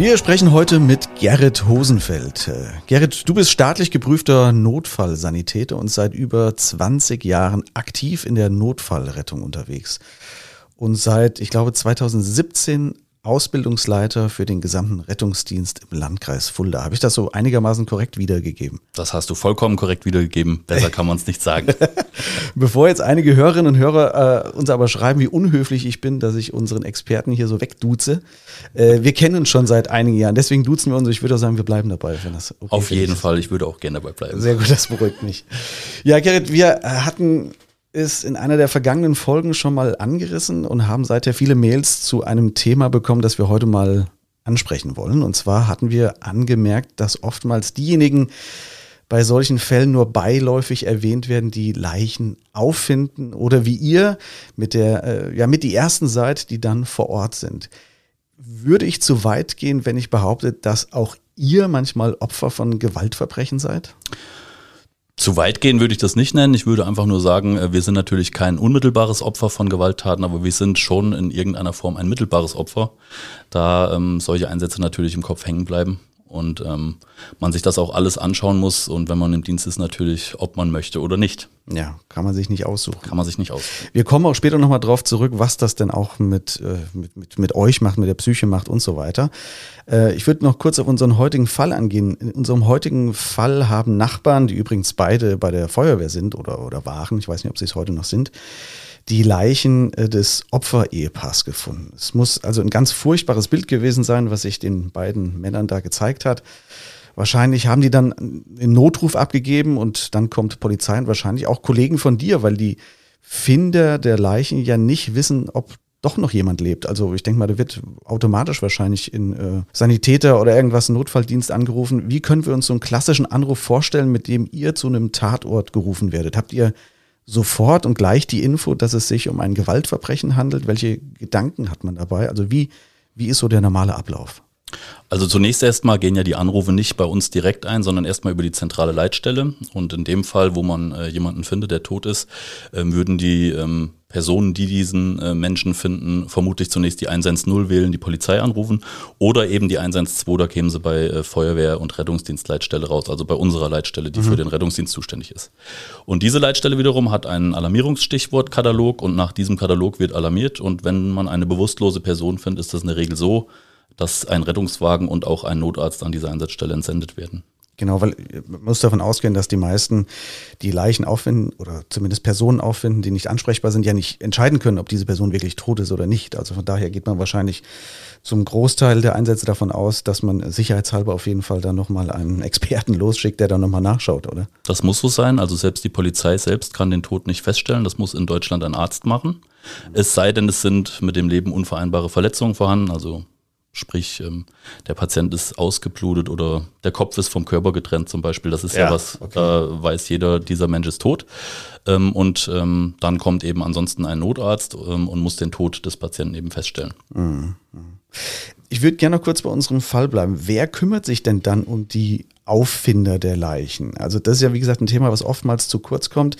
Wir sprechen heute mit Gerrit Hosenfeld. Äh, Gerrit, du bist staatlich geprüfter Notfallsanitäter und seit über 20 Jahren aktiv in der Notfallrettung unterwegs. Und seit, ich glaube, 2017 Ausbildungsleiter für den gesamten Rettungsdienst im Landkreis Fulda. Habe ich das so einigermaßen korrekt wiedergegeben? Das hast du vollkommen korrekt wiedergegeben. Besser kann man es nicht sagen. [laughs] Bevor jetzt einige Hörerinnen und Hörer äh, uns aber schreiben, wie unhöflich ich bin, dass ich unseren Experten hier so wegduze. Äh, wir kennen uns schon seit einigen Jahren, deswegen duzen wir uns. Ich würde auch sagen, wir bleiben dabei. Wenn das okay Auf jeden ist. Fall, ich würde auch gerne dabei bleiben. Sehr gut, das beruhigt mich. Ja, Gerrit, wir hatten ist in einer der vergangenen Folgen schon mal angerissen und haben seither viele Mails zu einem Thema bekommen, das wir heute mal ansprechen wollen. Und zwar hatten wir angemerkt, dass oftmals diejenigen bei solchen Fällen nur beiläufig erwähnt werden, die Leichen auffinden oder wie ihr mit der, äh, ja, mit die ersten seid, die dann vor Ort sind. Würde ich zu weit gehen, wenn ich behaupte, dass auch ihr manchmal Opfer von Gewaltverbrechen seid? Zu weit gehen würde ich das nicht nennen. Ich würde einfach nur sagen, äh, wir sind natürlich kein unmittelbares Opfer von Gewalttaten, aber wir sind schon in irgendeiner Form ein mittelbares Opfer, da ähm, solche Einsätze natürlich im Kopf hängen bleiben und ähm, man sich das auch alles anschauen muss und wenn man im Dienst ist natürlich, ob man möchte oder nicht. Ja, kann man sich nicht aussuchen. Kann man sich nicht aussuchen. Wir kommen auch später nochmal drauf zurück, was das denn auch mit, äh, mit, mit, mit euch macht, mit der Psyche macht und so weiter. Äh, ich würde noch kurz auf unseren heutigen Fall angehen. In unserem heutigen Fall haben Nachbarn, die übrigens beide bei der Feuerwehr sind oder, oder waren, ich weiß nicht, ob sie es heute noch sind, die Leichen äh, des Opfer-Ehepaars gefunden. Es muss also ein ganz furchtbares Bild gewesen sein, was sich den beiden Männern da gezeigt hat. Wahrscheinlich haben die dann einen Notruf abgegeben und dann kommt Polizei und wahrscheinlich auch Kollegen von dir, weil die Finder der Leichen ja nicht wissen, ob doch noch jemand lebt. Also ich denke mal, da wird automatisch wahrscheinlich in äh, Sanitäter oder irgendwas Notfalldienst angerufen. Wie können wir uns so einen klassischen Anruf vorstellen, mit dem ihr zu einem Tatort gerufen werdet? Habt ihr sofort und gleich die Info, dass es sich um ein Gewaltverbrechen handelt? Welche Gedanken hat man dabei? Also wie, wie ist so der normale Ablauf? Also zunächst erstmal gehen ja die Anrufe nicht bei uns direkt ein, sondern erstmal über die zentrale Leitstelle. Und in dem Fall, wo man äh, jemanden findet, der tot ist, äh, würden die ähm, Personen, die diesen äh, Menschen finden, vermutlich zunächst die 110 wählen, die Polizei anrufen oder eben die 112, da kämen sie bei äh, Feuerwehr und Rettungsdienstleitstelle raus, also bei unserer Leitstelle, die mhm. für den Rettungsdienst zuständig ist. Und diese Leitstelle wiederum hat einen Alarmierungsstichwortkatalog und nach diesem Katalog wird alarmiert und wenn man eine bewusstlose Person findet, ist das in der Regel so, dass ein Rettungswagen und auch ein Notarzt an diese Einsatzstelle entsendet werden. Genau, weil man muss davon ausgehen, dass die meisten, die Leichen auffinden oder zumindest Personen auffinden, die nicht ansprechbar sind, ja nicht entscheiden können, ob diese Person wirklich tot ist oder nicht. Also von daher geht man wahrscheinlich zum Großteil der Einsätze davon aus, dass man sicherheitshalber auf jeden Fall dann nochmal einen Experten losschickt, der dann nochmal nachschaut, oder? Das muss so sein. Also selbst die Polizei selbst kann den Tod nicht feststellen. Das muss in Deutschland ein Arzt machen. Es sei denn, es sind mit dem Leben unvereinbare Verletzungen vorhanden, also Sprich, ähm, der Patient ist ausgeblutet oder der Kopf ist vom Körper getrennt zum Beispiel. Das ist ja, ja was, okay. da weiß jeder, dieser Mensch ist tot. Ähm, und ähm, dann kommt eben ansonsten ein Notarzt ähm, und muss den Tod des Patienten eben feststellen. Mhm. Ich würde gerne noch kurz bei unserem Fall bleiben. Wer kümmert sich denn dann um die Auffinder der Leichen? Also das ist ja, wie gesagt, ein Thema, was oftmals zu kurz kommt.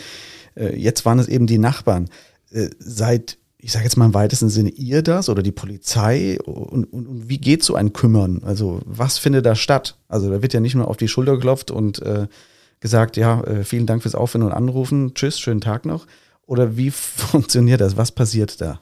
Äh, jetzt waren es eben die Nachbarn. Äh, seit ich sage jetzt mal im weitesten Sinne, ihr das oder die Polizei und, und, und, wie geht so ein Kümmern? Also was findet da statt? Also da wird ja nicht nur auf die Schulter geklopft und äh, gesagt, ja, äh, vielen Dank fürs Auffinden und Anrufen, tschüss, schönen Tag noch. Oder wie [laughs] funktioniert das? Was passiert da?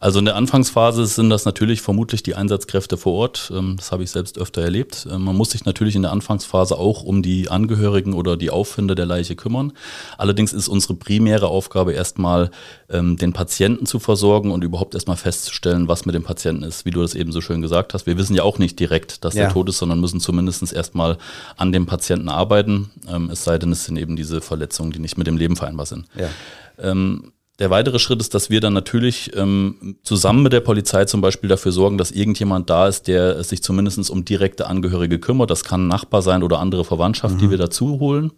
Also in der Anfangsphase sind das natürlich vermutlich die Einsatzkräfte vor Ort. Ähm, das habe ich selbst öfter erlebt. Ähm, man muss sich natürlich in der Anfangsphase auch um die Angehörigen oder die Auffinder der Leiche kümmern. Allerdings ist unsere primäre Aufgabe erstmal, ähm, den Patienten zu versorgen und überhaupt erstmal festzustellen, was mit dem Patienten ist. Wie du das eben so schön gesagt hast. Wir wissen ja auch nicht direkt, dass ja. der tot ist, sondern müssen zumindest erstmal an dem Patienten arbeiten. Es sei denn, es sind eben diese Verletzungen, die nicht mit dem Leben vereinbar sind. Ja. Ähm, der weitere Schritt ist, dass wir dann natürlich ähm, zusammen mit der Polizei zum Beispiel dafür sorgen, dass irgendjemand da ist, der sich zumindest um direkte Angehörige kümmert. Das kann ein Nachbar sein oder andere Verwandtschaft, mhm. die wir dazu holen.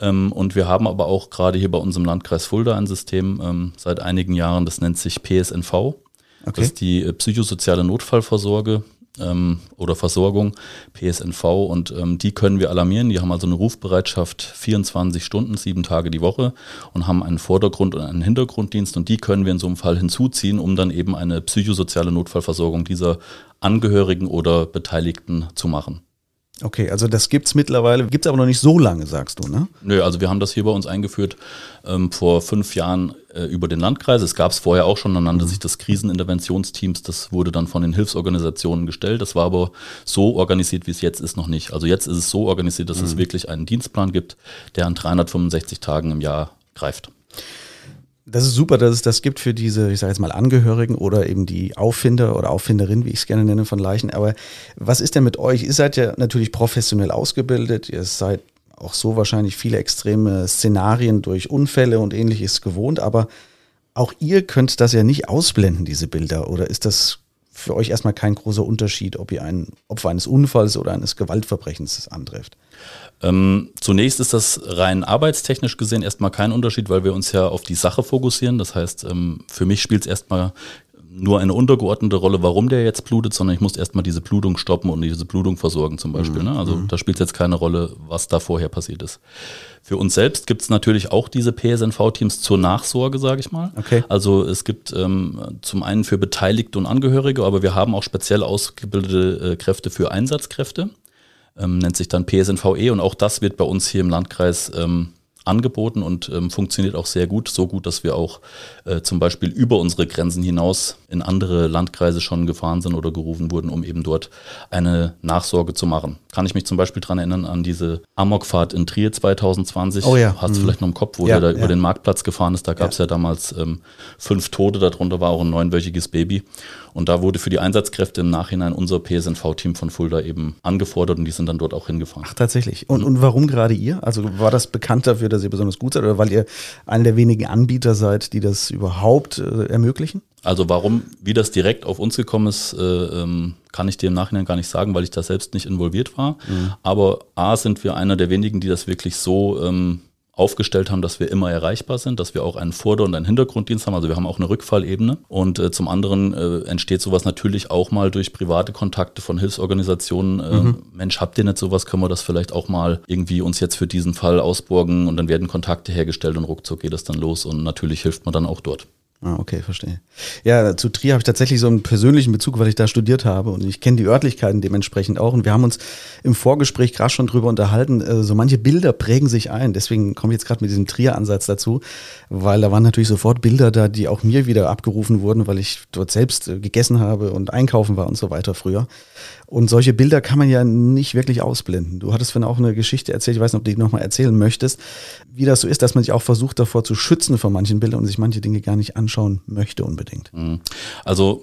Ähm, und wir haben aber auch gerade hier bei unserem Landkreis Fulda ein System ähm, seit einigen Jahren, das nennt sich PSNV. Okay. Das ist die äh, psychosoziale Notfallvorsorge. Ähm, oder Versorgung, PSNV, und ähm, die können wir alarmieren. Die haben also eine Rufbereitschaft 24 Stunden, sieben Tage die Woche und haben einen Vordergrund- und einen Hintergrunddienst und die können wir in so einem Fall hinzuziehen, um dann eben eine psychosoziale Notfallversorgung dieser Angehörigen oder Beteiligten zu machen. Okay, also das gibt's mittlerweile, gibt's aber noch nicht so lange, sagst du, ne? Nö, also wir haben das hier bei uns eingeführt ähm, vor fünf Jahren äh, über den Landkreis. Es gab es vorher auch schon, dann nannte sich das Kriseninterventionsteams. Das wurde dann von den Hilfsorganisationen gestellt. Das war aber so organisiert, wie es jetzt ist, noch nicht. Also jetzt ist es so organisiert, dass mhm. es wirklich einen Dienstplan gibt, der an 365 Tagen im Jahr greift. Das ist super, dass es das gibt für diese, ich sage jetzt mal, Angehörigen oder eben die Auffinder oder Auffinderin, wie ich es gerne nenne, von Leichen. Aber was ist denn mit euch? Ihr seid ja natürlich professionell ausgebildet. Ihr seid auch so wahrscheinlich viele extreme Szenarien durch Unfälle und ähnliches gewohnt. Aber auch ihr könnt das ja nicht ausblenden, diese Bilder. Oder ist das für euch erstmal kein großer Unterschied, ob ihr ein Opfer eines Unfalls oder eines Gewaltverbrechens antrefft? Ähm, zunächst ist das rein arbeitstechnisch gesehen erstmal kein Unterschied, weil wir uns ja auf die Sache fokussieren. Das heißt, ähm, für mich spielt es erstmal nur eine untergeordnete Rolle, warum der jetzt blutet, sondern ich muss erstmal diese Blutung stoppen und diese Blutung versorgen zum Beispiel. Mhm. Ne? Also mhm. da spielt es jetzt keine Rolle, was da vorher passiert ist. Für uns selbst gibt es natürlich auch diese PSNV-Teams zur Nachsorge, sage ich mal. Okay. Also es gibt ähm, zum einen für Beteiligte und Angehörige, aber wir haben auch speziell ausgebildete äh, Kräfte für Einsatzkräfte ähm, nennt sich dann PSNVE und auch das wird bei uns hier im Landkreis ähm, angeboten und ähm, funktioniert auch sehr gut. So gut, dass wir auch äh, zum Beispiel über unsere Grenzen hinaus in andere Landkreise schon gefahren sind oder gerufen wurden, um eben dort eine Nachsorge zu machen. Kann ich mich zum Beispiel daran erinnern an diese Amokfahrt in Trier 2020. Oh ja. Hast du mhm. vielleicht noch im Kopf, wo ja, der da ja. über den Marktplatz gefahren ist. Da gab es ja. ja. damals ähm, fünf Tote, darunter war auch ein neunwöchiges Baby. Und da wurde für die Einsatzkräfte im Nachhinein unser PSNV-Team von Fulda eben angefordert und die sind dann dort auch hingefahren. Ach, tatsächlich. Und, mhm. und warum gerade ihr? Also war das bekannt dafür, dass ihr besonders gut seid oder weil ihr einer der wenigen Anbieter seid, die das überhaupt äh, ermöglichen? Also warum, wie das direkt auf uns gekommen ist, äh, ähm, kann ich dir im Nachhinein gar nicht sagen, weil ich da selbst nicht involviert war. Mhm. Aber A sind wir einer der wenigen, die das wirklich so ähm, aufgestellt haben, dass wir immer erreichbar sind, dass wir auch einen Vorder- und einen Hintergrunddienst haben. Also wir haben auch eine Rückfallebene. Und äh, zum anderen äh, entsteht sowas natürlich auch mal durch private Kontakte von Hilfsorganisationen. Äh, mhm. Mensch, habt ihr nicht sowas? Können wir das vielleicht auch mal irgendwie uns jetzt für diesen Fall ausborgen? Und dann werden Kontakte hergestellt und ruckzuck geht es dann los. Und natürlich hilft man dann auch dort. Ah, okay, verstehe. Ja, zu Trier habe ich tatsächlich so einen persönlichen Bezug, weil ich da studiert habe und ich kenne die Örtlichkeiten dementsprechend auch. Und wir haben uns im Vorgespräch gerade schon drüber unterhalten, äh, so manche Bilder prägen sich ein. Deswegen komme ich jetzt gerade mit diesem Trier-Ansatz dazu, weil da waren natürlich sofort Bilder da, die auch mir wieder abgerufen wurden, weil ich dort selbst äh, gegessen habe und einkaufen war und so weiter früher. Und solche Bilder kann man ja nicht wirklich ausblenden. Du hattest vorhin auch eine Geschichte erzählt, ich weiß nicht, ob du die nochmal erzählen möchtest, wie das so ist, dass man sich auch versucht davor zu schützen vor manchen Bildern und sich manche Dinge gar nicht anschauen möchte unbedingt. Mhm. Also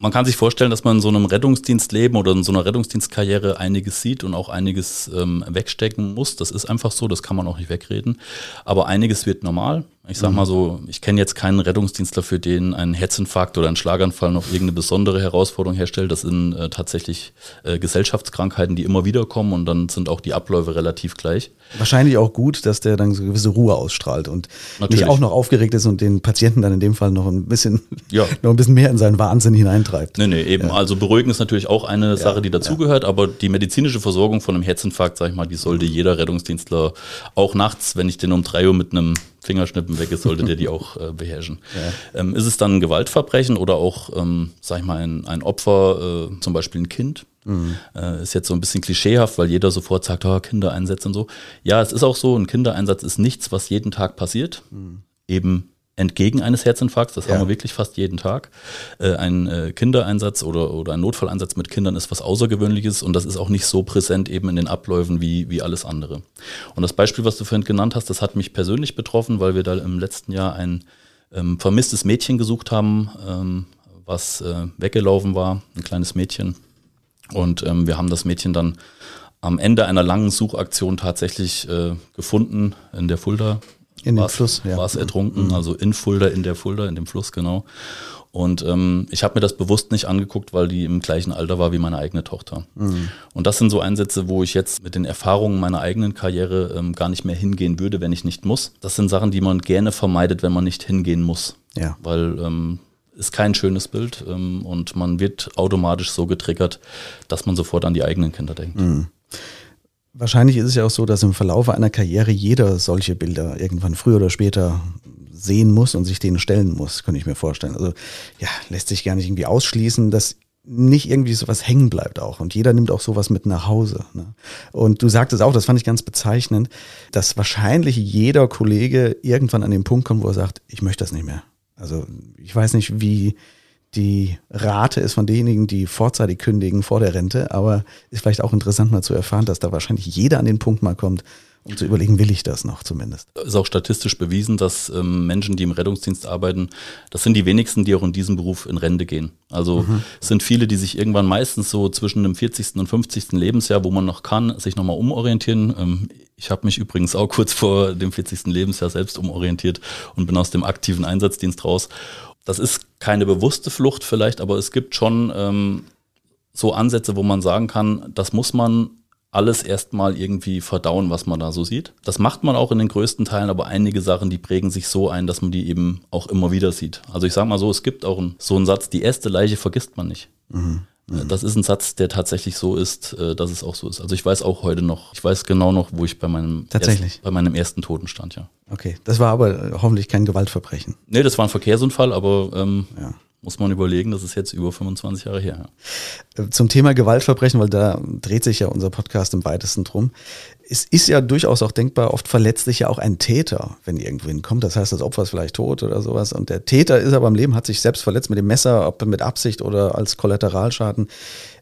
man kann sich vorstellen, dass man in so einem Rettungsdienstleben oder in so einer Rettungsdienstkarriere einiges sieht und auch einiges ähm, wegstecken muss. Das ist einfach so, das kann man auch nicht wegreden. Aber einiges wird normal. Ich sag mal so, ich kenne jetzt keinen Rettungsdienstler, für den ein Herzinfarkt oder ein Schlaganfall noch irgendeine besondere Herausforderung herstellt. Das sind äh, tatsächlich äh, Gesellschaftskrankheiten, die immer wieder kommen und dann sind auch die Abläufe relativ gleich. Wahrscheinlich auch gut, dass der dann so gewisse Ruhe ausstrahlt und Natürlich. nicht auch noch aufgeregt ist und den Patienten dann in dem Fall noch ein bisschen, ja. [laughs] noch ein bisschen mehr in seinen Wahnsinn hineintreibt. Nee, nee, eben. Ja. Also beruhigen ist natürlich auch eine ja, Sache, die dazugehört, aber die medizinische Versorgung von einem Herzinfarkt, sag ich mal, die sollte jeder Rettungsdienstler auch nachts, wenn ich den um drei Uhr mit einem Fingerschnippen weg ist, sollte der die auch äh, beherrschen. [laughs] Ja. Ähm, ist es dann ein Gewaltverbrechen oder auch, ähm, sag ich mal, ein, ein Opfer, äh, zum Beispiel ein Kind? Mhm. Äh, ist jetzt so ein bisschen klischeehaft, weil jeder sofort sagt, oh, Kindereinsätze und so. Ja, es ist auch so, ein Kindereinsatz ist nichts, was jeden Tag passiert. Mhm. Eben entgegen eines Herzinfarkts, das ja. haben wir wirklich fast jeden Tag. Äh, ein äh, Kindereinsatz oder, oder ein Notfalleinsatz mit Kindern ist was Außergewöhnliches und das ist auch nicht so präsent eben in den Abläufen wie, wie alles andere. Und das Beispiel, was du vorhin genannt hast, das hat mich persönlich betroffen, weil wir da im letzten Jahr ein ähm, vermisstes Mädchen gesucht haben, ähm, was äh, weggelaufen war, ein kleines Mädchen. Und ähm, wir haben das Mädchen dann am Ende einer langen Suchaktion tatsächlich äh, gefunden in der Fulda in dem Fluss, ja. War es ertrunken, mhm. also in Fulda, in der Fulda, in dem Fluss, genau. Und ähm, ich habe mir das bewusst nicht angeguckt, weil die im gleichen Alter war wie meine eigene Tochter. Mhm. Und das sind so Einsätze, wo ich jetzt mit den Erfahrungen meiner eigenen Karriere ähm, gar nicht mehr hingehen würde, wenn ich nicht muss. Das sind Sachen, die man gerne vermeidet, wenn man nicht hingehen muss. Ja. Weil ähm, ist kein schönes Bild ähm, und man wird automatisch so getriggert, dass man sofort an die eigenen Kinder denkt. Mhm. Wahrscheinlich ist es ja auch so, dass im Verlauf einer Karriere jeder solche Bilder irgendwann früher oder später sehen muss und sich denen stellen muss, könnte ich mir vorstellen. Also ja, lässt sich gar nicht irgendwie ausschließen, dass nicht irgendwie sowas hängen bleibt auch. Und jeder nimmt auch sowas mit nach Hause. Ne? Und du sagtest auch, das fand ich ganz bezeichnend, dass wahrscheinlich jeder Kollege irgendwann an den Punkt kommt, wo er sagt, ich möchte das nicht mehr. Also ich weiß nicht, wie die Rate ist von denjenigen, die vorzeitig kündigen vor der Rente, aber ist vielleicht auch interessant mal zu erfahren, dass da wahrscheinlich jeder an den Punkt mal kommt, um zu überlegen, will ich das noch zumindest. Es ist auch statistisch bewiesen, dass ähm, Menschen, die im Rettungsdienst arbeiten, das sind die wenigsten, die auch in diesem Beruf in Rente gehen. Also mhm. es sind viele, die sich irgendwann meistens so zwischen dem 40. und 50. Lebensjahr, wo man noch kann, sich nochmal umorientieren. Ähm, ich habe mich übrigens auch kurz vor dem 40. Lebensjahr selbst umorientiert und bin aus dem aktiven Einsatzdienst raus. Das ist keine bewusste Flucht vielleicht, aber es gibt schon ähm, so Ansätze, wo man sagen kann, das muss man alles erstmal irgendwie verdauen, was man da so sieht. Das macht man auch in den größten Teilen, aber einige Sachen, die prägen sich so ein, dass man die eben auch immer wieder sieht. Also ich sage mal so, es gibt auch einen, so einen Satz, die erste Leiche vergisst man nicht. Mhm. Mhm. Das ist ein Satz, der tatsächlich so ist, äh, dass es auch so ist. Also ich weiß auch heute noch, ich weiß genau noch, wo ich bei meinem, tatsächlich? Erst, bei meinem ersten Toten stand, ja. Okay, das war aber hoffentlich kein Gewaltverbrechen. Nee, das war ein Verkehrsunfall, aber ähm, ja muss man überlegen, das ist jetzt über 25 Jahre her. Äh, zum Thema Gewaltverbrechen, weil da dreht sich ja unser Podcast im weitesten drum. Es ist ja durchaus auch denkbar, oft verletzlich ja auch ein Täter, wenn irgendwo hinkommt. Das heißt, das Opfer ist vielleicht tot oder sowas. Und der Täter ist aber im Leben, hat sich selbst verletzt mit dem Messer, ob mit Absicht oder als Kollateralschaden.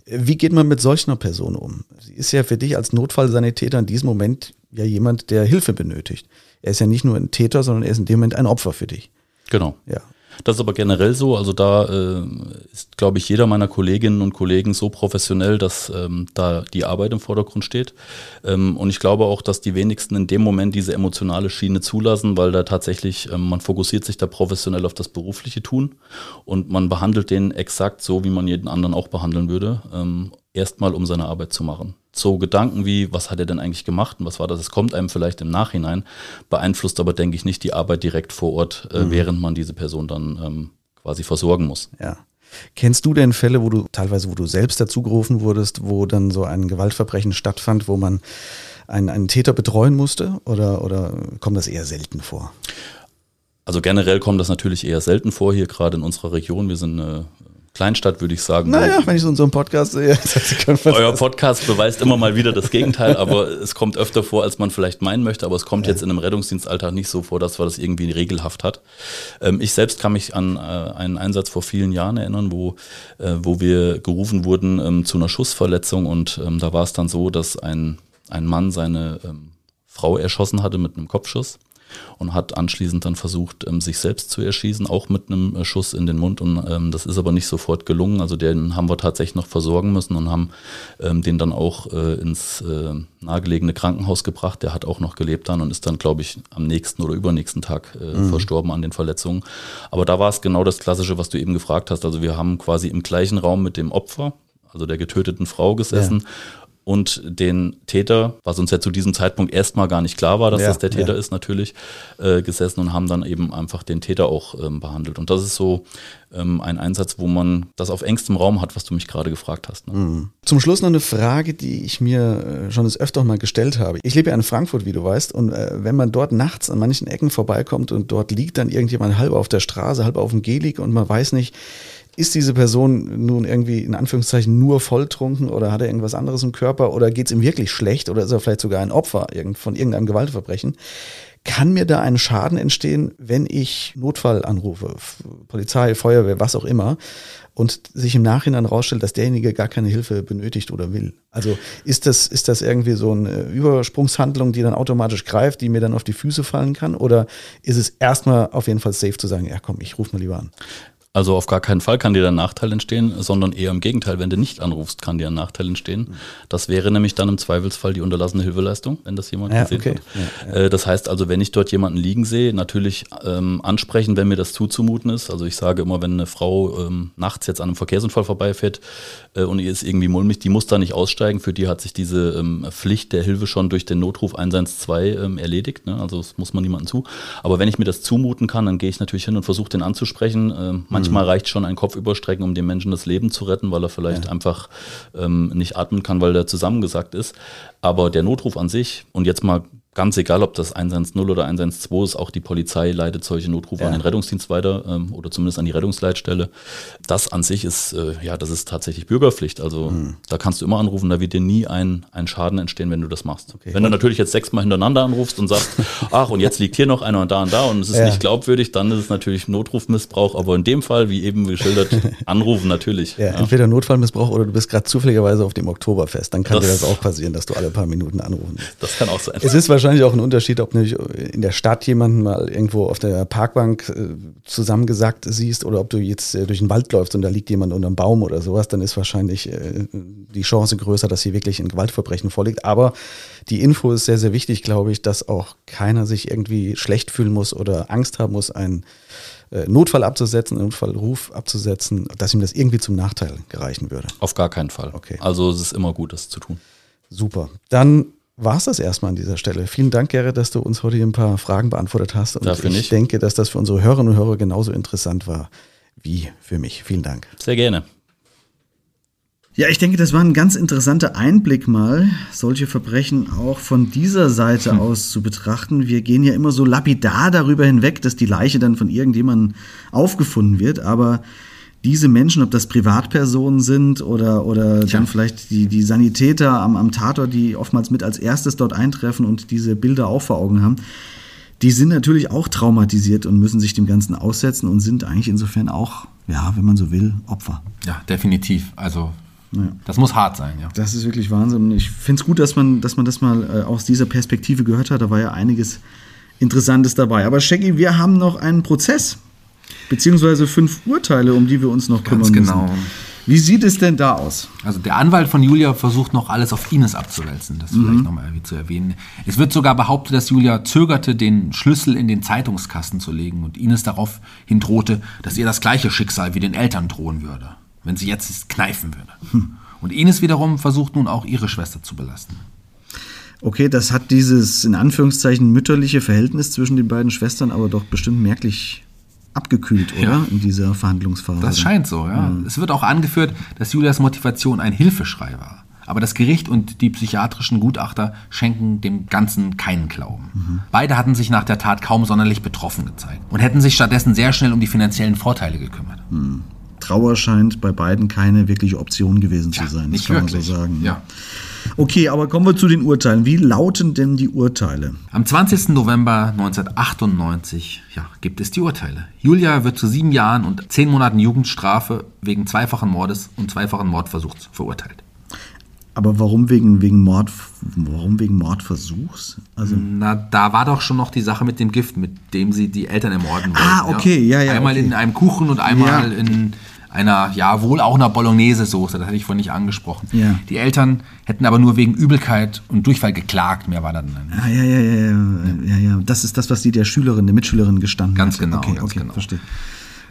Wie geht man mit solch einer Person um? Sie ist ja für dich als Notfallsanitäter in diesem Moment ja jemand, der Hilfe benötigt. Er ist ja nicht nur ein Täter, sondern er ist in dem Moment ein Opfer für dich. Genau. Ja. Das ist aber generell so. Also da äh, ist, glaube ich, jeder meiner Kolleginnen und Kollegen so professionell, dass ähm, da die Arbeit im Vordergrund steht. Ähm, und ich glaube auch, dass die wenigsten in dem Moment diese emotionale Schiene zulassen, weil da tatsächlich, ähm, man fokussiert sich da professionell auf das berufliche Tun und man behandelt den exakt so, wie man jeden anderen auch behandeln würde. Ähm, erstmal um seine Arbeit zu machen. So Gedanken wie, was hat er denn eigentlich gemacht und was war das? Es kommt einem vielleicht im Nachhinein, beeinflusst aber, denke ich, nicht die Arbeit direkt vor Ort, äh, mhm. während man diese Person dann ähm, quasi versorgen muss. Ja. Kennst du denn Fälle, wo du teilweise, wo du selbst dazu gerufen wurdest, wo dann so ein Gewaltverbrechen stattfand, wo man einen, einen Täter betreuen musste oder, oder kommt das eher selten vor? Also generell kommt das natürlich eher selten vor, hier gerade in unserer Region. Wir sind eine Kleinstadt, würde ich sagen. Naja, wenn ich so einem Podcast sehe. [laughs] Euer Podcast beweist immer mal wieder das Gegenteil, aber es kommt öfter vor, als man vielleicht meinen möchte. Aber es kommt jetzt in einem Rettungsdienstalltag nicht so vor, dass man das irgendwie regelhaft hat. Ähm, ich selbst kann mich an äh, einen Einsatz vor vielen Jahren erinnern, wo, äh, wo wir gerufen wurden ähm, zu einer Schussverletzung. Und ähm, da war es dann so, dass ein, ein Mann seine Frau erschossen hatte mit einem Kopfschuss und hat anschließend dann versucht, ähm, sich selbst zu erschießen, auch mit einem äh, Schuss in den Mund. Und ähm, das ist aber nicht sofort gelungen. Also den haben wir tatsächlich noch versorgen müssen und haben ähm, den dann auch äh, ins äh, nahegelegene Krankenhaus gebracht. Der hat auch noch gelebt dann und ist dann, glaube ich, am nächsten oder übernächsten Tag mhm. verstorben an den Verletzungen. Aber da war es genau das Klassische, was du eben gefragt hast. Also wir haben quasi im gleichen Raum mit dem Opfer, also der getöteten Frau gesessen. Ja und den Täter, was uns ja zu diesem Zeitpunkt erstmal gar nicht klar war, dass ja, das der Täter ja. ist, natürlich äh, gesessen und haben dann eben einfach den Täter auch ähm, behandelt. Und das ist so ähm, ein Einsatz, wo man das auf engstem Raum hat, was du mich gerade gefragt hast. Ne? Mhm. Zum Schluss noch eine Frage, die ich mir äh, schon des Öfteren mal gestellt habe. Ich lebe ja in Frankfurt, wie du weißt, und äh, wenn man dort nachts an manchen Ecken vorbeikommt und dort liegt dann irgendjemand halb auf der Straße, halb auf dem Gehlig und man weiß nicht, ist diese Person nun irgendwie in Anführungszeichen nur volltrunken oder hat er irgendwas anderes im Körper oder geht es ihm wirklich schlecht oder ist er vielleicht sogar ein Opfer von irgendeinem Gewaltverbrechen? Kann mir da ein Schaden entstehen, wenn ich Notfall anrufe, Polizei, Feuerwehr, was auch immer, und sich im Nachhinein rausstellt, dass derjenige gar keine Hilfe benötigt oder will? Also ist das, ist das irgendwie so eine Übersprungshandlung, die dann automatisch greift, die mir dann auf die Füße fallen kann? Oder ist es erstmal auf jeden Fall safe zu sagen, ja komm, ich rufe mal lieber an? Also auf gar keinen Fall kann dir ein Nachteil entstehen, sondern eher im Gegenteil, wenn du nicht anrufst, kann dir ein Nachteil entstehen. Das wäre nämlich dann im Zweifelsfall die unterlassene Hilfeleistung, wenn das jemand ja, gesehen okay. hat. Ja, ja. Äh, das heißt also, wenn ich dort jemanden liegen sehe, natürlich ähm, ansprechen, wenn mir das zuzumuten ist. Also ich sage immer, wenn eine Frau ähm, nachts jetzt an einem Verkehrsunfall vorbeifährt äh, und ihr ist irgendwie mulmig, die muss da nicht aussteigen. Für die hat sich diese ähm, Pflicht der Hilfe schon durch den Notruf 112 ähm, erledigt. Ne? Also das muss man niemandem zu. Aber wenn ich mir das zumuten kann, dann gehe ich natürlich hin und versuche den anzusprechen. Äh, manchmal manchmal reicht schon ein Kopf überstrecken, um dem Menschen das Leben zu retten, weil er vielleicht einfach ähm, nicht atmen kann, weil er zusammengesackt ist. Aber der Notruf an sich, und jetzt mal ganz egal, ob das 110 oder 112 ist, auch die Polizei leitet solche Notrufe Ja. an den Rettungsdienst weiter ähm, oder zumindest an die Rettungsleitstelle. Das an sich ist, äh, ja, das ist tatsächlich Bürgerpflicht. Also Hm. da kannst du immer anrufen, da wird dir nie ein, ein Schaden entstehen, wenn du das machst. Wenn du natürlich jetzt sechsmal hintereinander anrufst und sagst, [laughs] ach, und jetzt liegt hier noch einer und da und da und es ist Ja. nicht glaubwürdig, dann ist es natürlich Notrufmissbrauch. Aber in dem Fall, wie eben geschildert, [laughs] anrufen natürlich. Ja, Ja. entweder Notfallmissbrauch oder du bist gerade zufälligerweise auf dem Oktoberfest. Dann kann Das- dir das auch passieren, dass du alle paar Minuten anrufen musst. Das kann auch sein. Es ist wahrscheinlich auch ein Unterschied, ob nämlich in der Stadt jemanden mal irgendwo auf der Parkbank äh, zusammengesackt siehst oder ob du jetzt äh, durch den Wald läufst und da liegt jemand unter einem Baum oder sowas, dann ist wahrscheinlich äh, die Chance größer, dass hier wirklich ein Gewaltverbrechen vorliegt. Aber die Info ist sehr, sehr wichtig, glaube ich, dass auch keiner sich irgendwie schlecht fühlen muss oder Angst haben muss, einen äh, Notfall abzusetzen, einen Notfallruf abzusetzen, dass ihm das irgendwie zum Nachteil gereichen würde. Auf gar keinen Fall. Okay. Also es ist immer gut, das zu tun. Super. Dann war es das erstmal an dieser Stelle. Vielen Dank, Gerrit, dass du uns heute hier ein paar Fragen beantwortet hast. Und Dafür ich nicht. denke, dass das für unsere Hörerinnen und Hörer genauso interessant war wie für mich. Vielen Dank. Sehr gerne. Ja, ich denke, das war ein ganz interessanter Einblick mal, solche Verbrechen auch von dieser Seite aus zu betrachten. Wir gehen ja immer so lapidar darüber hinweg, dass die Leiche dann von irgendjemandem aufgefunden wird, aber diese Menschen, ob das Privatpersonen sind oder, oder dann vielleicht die, die Sanitäter am, am Tatort, die oftmals mit als erstes dort eintreffen und diese Bilder auch vor Augen haben, die sind natürlich auch traumatisiert und müssen sich dem Ganzen aussetzen und sind eigentlich insofern auch, ja, wenn man so will, Opfer. Ja, definitiv. Also, das muss hart sein, ja. Das ist wirklich Wahnsinn. Ich finde es gut, dass man, dass man das mal äh, aus dieser Perspektive gehört hat. Da war ja einiges Interessantes dabei. Aber Shaggy, wir haben noch einen Prozess. Beziehungsweise fünf Urteile, um die wir uns noch kümmern Ganz genau. müssen. Wie sieht es denn da aus? Also der Anwalt von Julia versucht noch alles auf Ines abzuwälzen, das vielleicht nochmal irgendwie zu erwähnen. Es wird sogar behauptet, dass Julia zögerte, den Schlüssel in den Zeitungskasten zu legen und Ines daraufhin drohte, dass ihr das gleiche Schicksal wie den Eltern drohen würde, wenn sie jetzt kneifen würde. Und Ines wiederum versucht nun auch ihre Schwester zu belasten. Okay, das hat dieses in Anführungszeichen mütterliche Verhältnis zwischen den beiden Schwestern aber doch bestimmt merklich abgekühlt, oder? Ja. In dieser Verhandlungsphase. Das scheint so, ja. Es wird auch angeführt, dass Julias Motivation ein Hilfeschrei war. Aber das Gericht und die psychiatrischen Gutachter schenken dem Ganzen keinen Glauben. Beide hatten sich nach der Tat kaum sonderlich betroffen gezeigt und hätten sich stattdessen sehr schnell um die finanziellen Vorteile gekümmert. Trauer scheint bei beiden keine wirkliche Option gewesen zu sein. nicht das kann wirklich. man so sagen. Ja. Okay, aber kommen wir zu den Urteilen. Wie lauten denn die Urteile? Am 20. November 1998 ja, gibt es die Urteile. Julia wird zu sieben Jahren und zehn Monaten Jugendstrafe wegen zweifachen Mordes und zweifachen Mordversuchs verurteilt. Aber warum wegen, wegen, Mord, warum wegen Mordversuchs? Also, Na, da war doch schon noch die Sache mit dem Gift, mit dem sie die Eltern ermorden wollten. Ah, okay, ja, ja, Einmal okay. in einem Kuchen und einmal Ja. in einer, ja, wohl auch einer Bolognese-Soße, das hatte ich vorhin nicht angesprochen. Ja. Die Eltern hätten aber nur wegen Übelkeit und Durchfall geklagt, mehr war da dann nicht. ah, ja, ja, ja, ja, ja, ja. Das ist das, was die der Schülerin, der Mitschülerin gestanden Ganz hat. genau, Okay, ganz okay, genau. verstehe.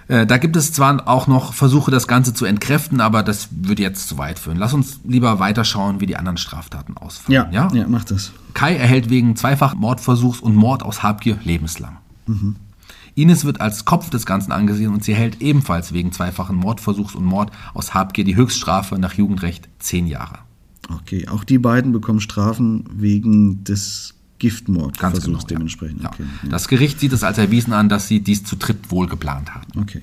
Äh, da gibt es zwar auch noch Versuche, das Ganze zu entkräften, aber das würde jetzt zu weit führen. Lass uns lieber weiterschauen, wie die anderen Straftaten ausfallen. Ja, ja, ja, mach das. Kai erhält wegen zweifachen Mordversuchs und Mord aus Habgier lebenslang. Ines wird als Kopf des Ganzen angesehen und sie erhält ebenfalls wegen zweifachen Mordversuchs und Mord aus Habgier die Höchststrafe nach Jugendrecht zehn Jahre. Okay, auch die beiden bekommen Strafen wegen des Giftmordversuchs Ganz genau. dementsprechend. Ja. Okay, ja. Das Gericht sieht es als erwiesen an, dass sie dies zu dritt wohl geplant haben. okay.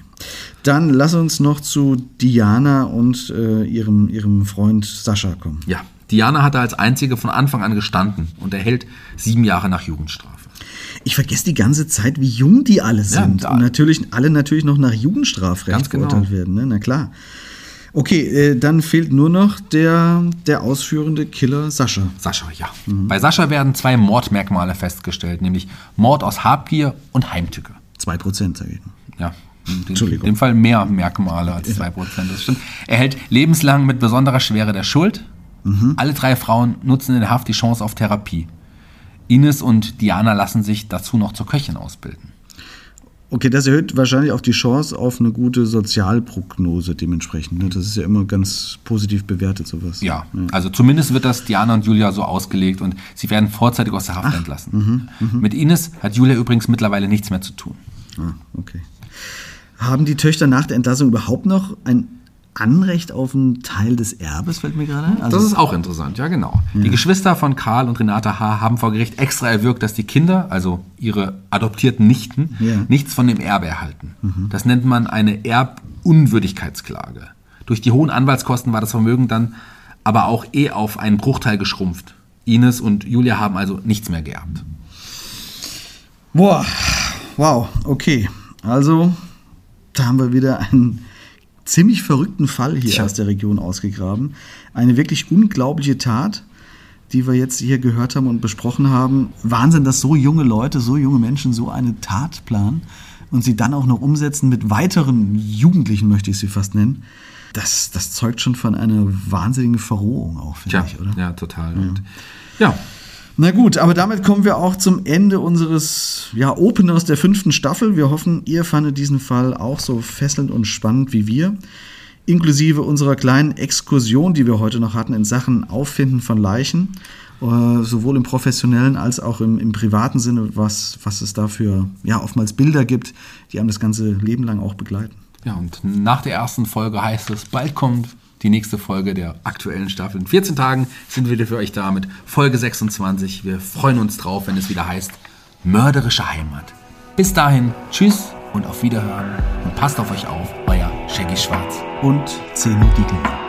Dann lass uns noch zu Diana und äh, ihrem, ihrem Freund Sascha kommen. Ja, Diana hatte als einzige von Anfang an gestanden und erhält sieben Jahre nach Jugendstrafe. Ich vergesse die ganze Zeit, wie jung die alle sind. da- und natürlich alle natürlich noch nach Jugendstrafrecht genau. verurteilt werden. Ne? Na klar. Okay, äh, dann fehlt nur noch der, der ausführende Killer Sascha. Sascha, ja. Bei Sascha werden zwei Mordmerkmale festgestellt, nämlich Mord aus Habgier und Heimtücke. Zwei Prozent, sage ich. Ja, in dem Fall mehr Merkmale als 2%, das stimmt. Er hält lebenslang mit besonderer Schwere der Schuld. Alle drei Frauen nutzen in der Haft die Chance auf Therapie. Ines und Diana lassen sich dazu noch zur Köchin ausbilden. Okay, das erhöht wahrscheinlich auch die Chance auf eine gute Sozialprognose dementsprechend. Ne? Das ist ja immer ganz positiv bewertet, sowas. Ja, also zumindest wird das Diana und Julia so ausgelegt und sie werden vorzeitig aus der Haft entlassen. Mit Ines hat Julia übrigens mittlerweile nichts mehr zu tun. Ah, okay. Haben die Töchter nach der Entlassung überhaupt noch ein Anrecht auf einen Teil des Erbes, fällt mir gerade ein? Also, Das ist auch interessant, ja genau. Die Geschwister von Karl und Renate H. haben vor Gericht extra erwirkt, dass die Kinder, also ihre adoptierten Nichten, Ja. nichts von dem Erbe erhalten. Das nennt man eine Erbunwürdigkeitsklage. Durch die hohen Anwaltskosten war das Vermögen dann aber auch eh auf einen Bruchteil geschrumpft. Ines und Julia haben also nichts mehr geerbt. Boah, wow, okay. Also, da haben wir wieder einen ziemlich verrückten Fall hier Tja. aus der Region ausgegraben. Eine wirklich unglaubliche Tat, die wir jetzt hier gehört haben und besprochen haben. Wahnsinn, dass so junge Leute, so junge Menschen so eine Tat planen und sie dann auch noch umsetzen mit weiteren Jugendlichen, möchte ich sie fast nennen. Das, das zeugt schon von einer wahnsinnigen Verrohung auch, finde ich, oder? ja, total. Und ja, Na gut, aber damit kommen wir auch zum Ende unseres ja, Openers der fünften Staffel. Wir hoffen, ihr fandet diesen Fall auch so fesselnd und spannend wie wir. Inklusive unserer kleinen Exkursion, die wir heute noch hatten in Sachen Auffinden von Leichen, äh, sowohl im professionellen als auch im, im privaten Sinne, was, was es da für ja, oftmals Bilder gibt, die einem das ganze Leben lang auch begleiten. Ja, und nach der ersten Folge heißt es, bald kommt die nächste Folge der aktuellen Staffel. In 14 Tagen sind wir wieder für euch da mit Folge 26. Wir freuen uns drauf, wenn es wieder heißt Mörderische Heimat. Bis dahin, tschüss und auf Wiederhören und passt auf euch auf, euer Shaggy Schwarz. Und Zeno Diegelmann.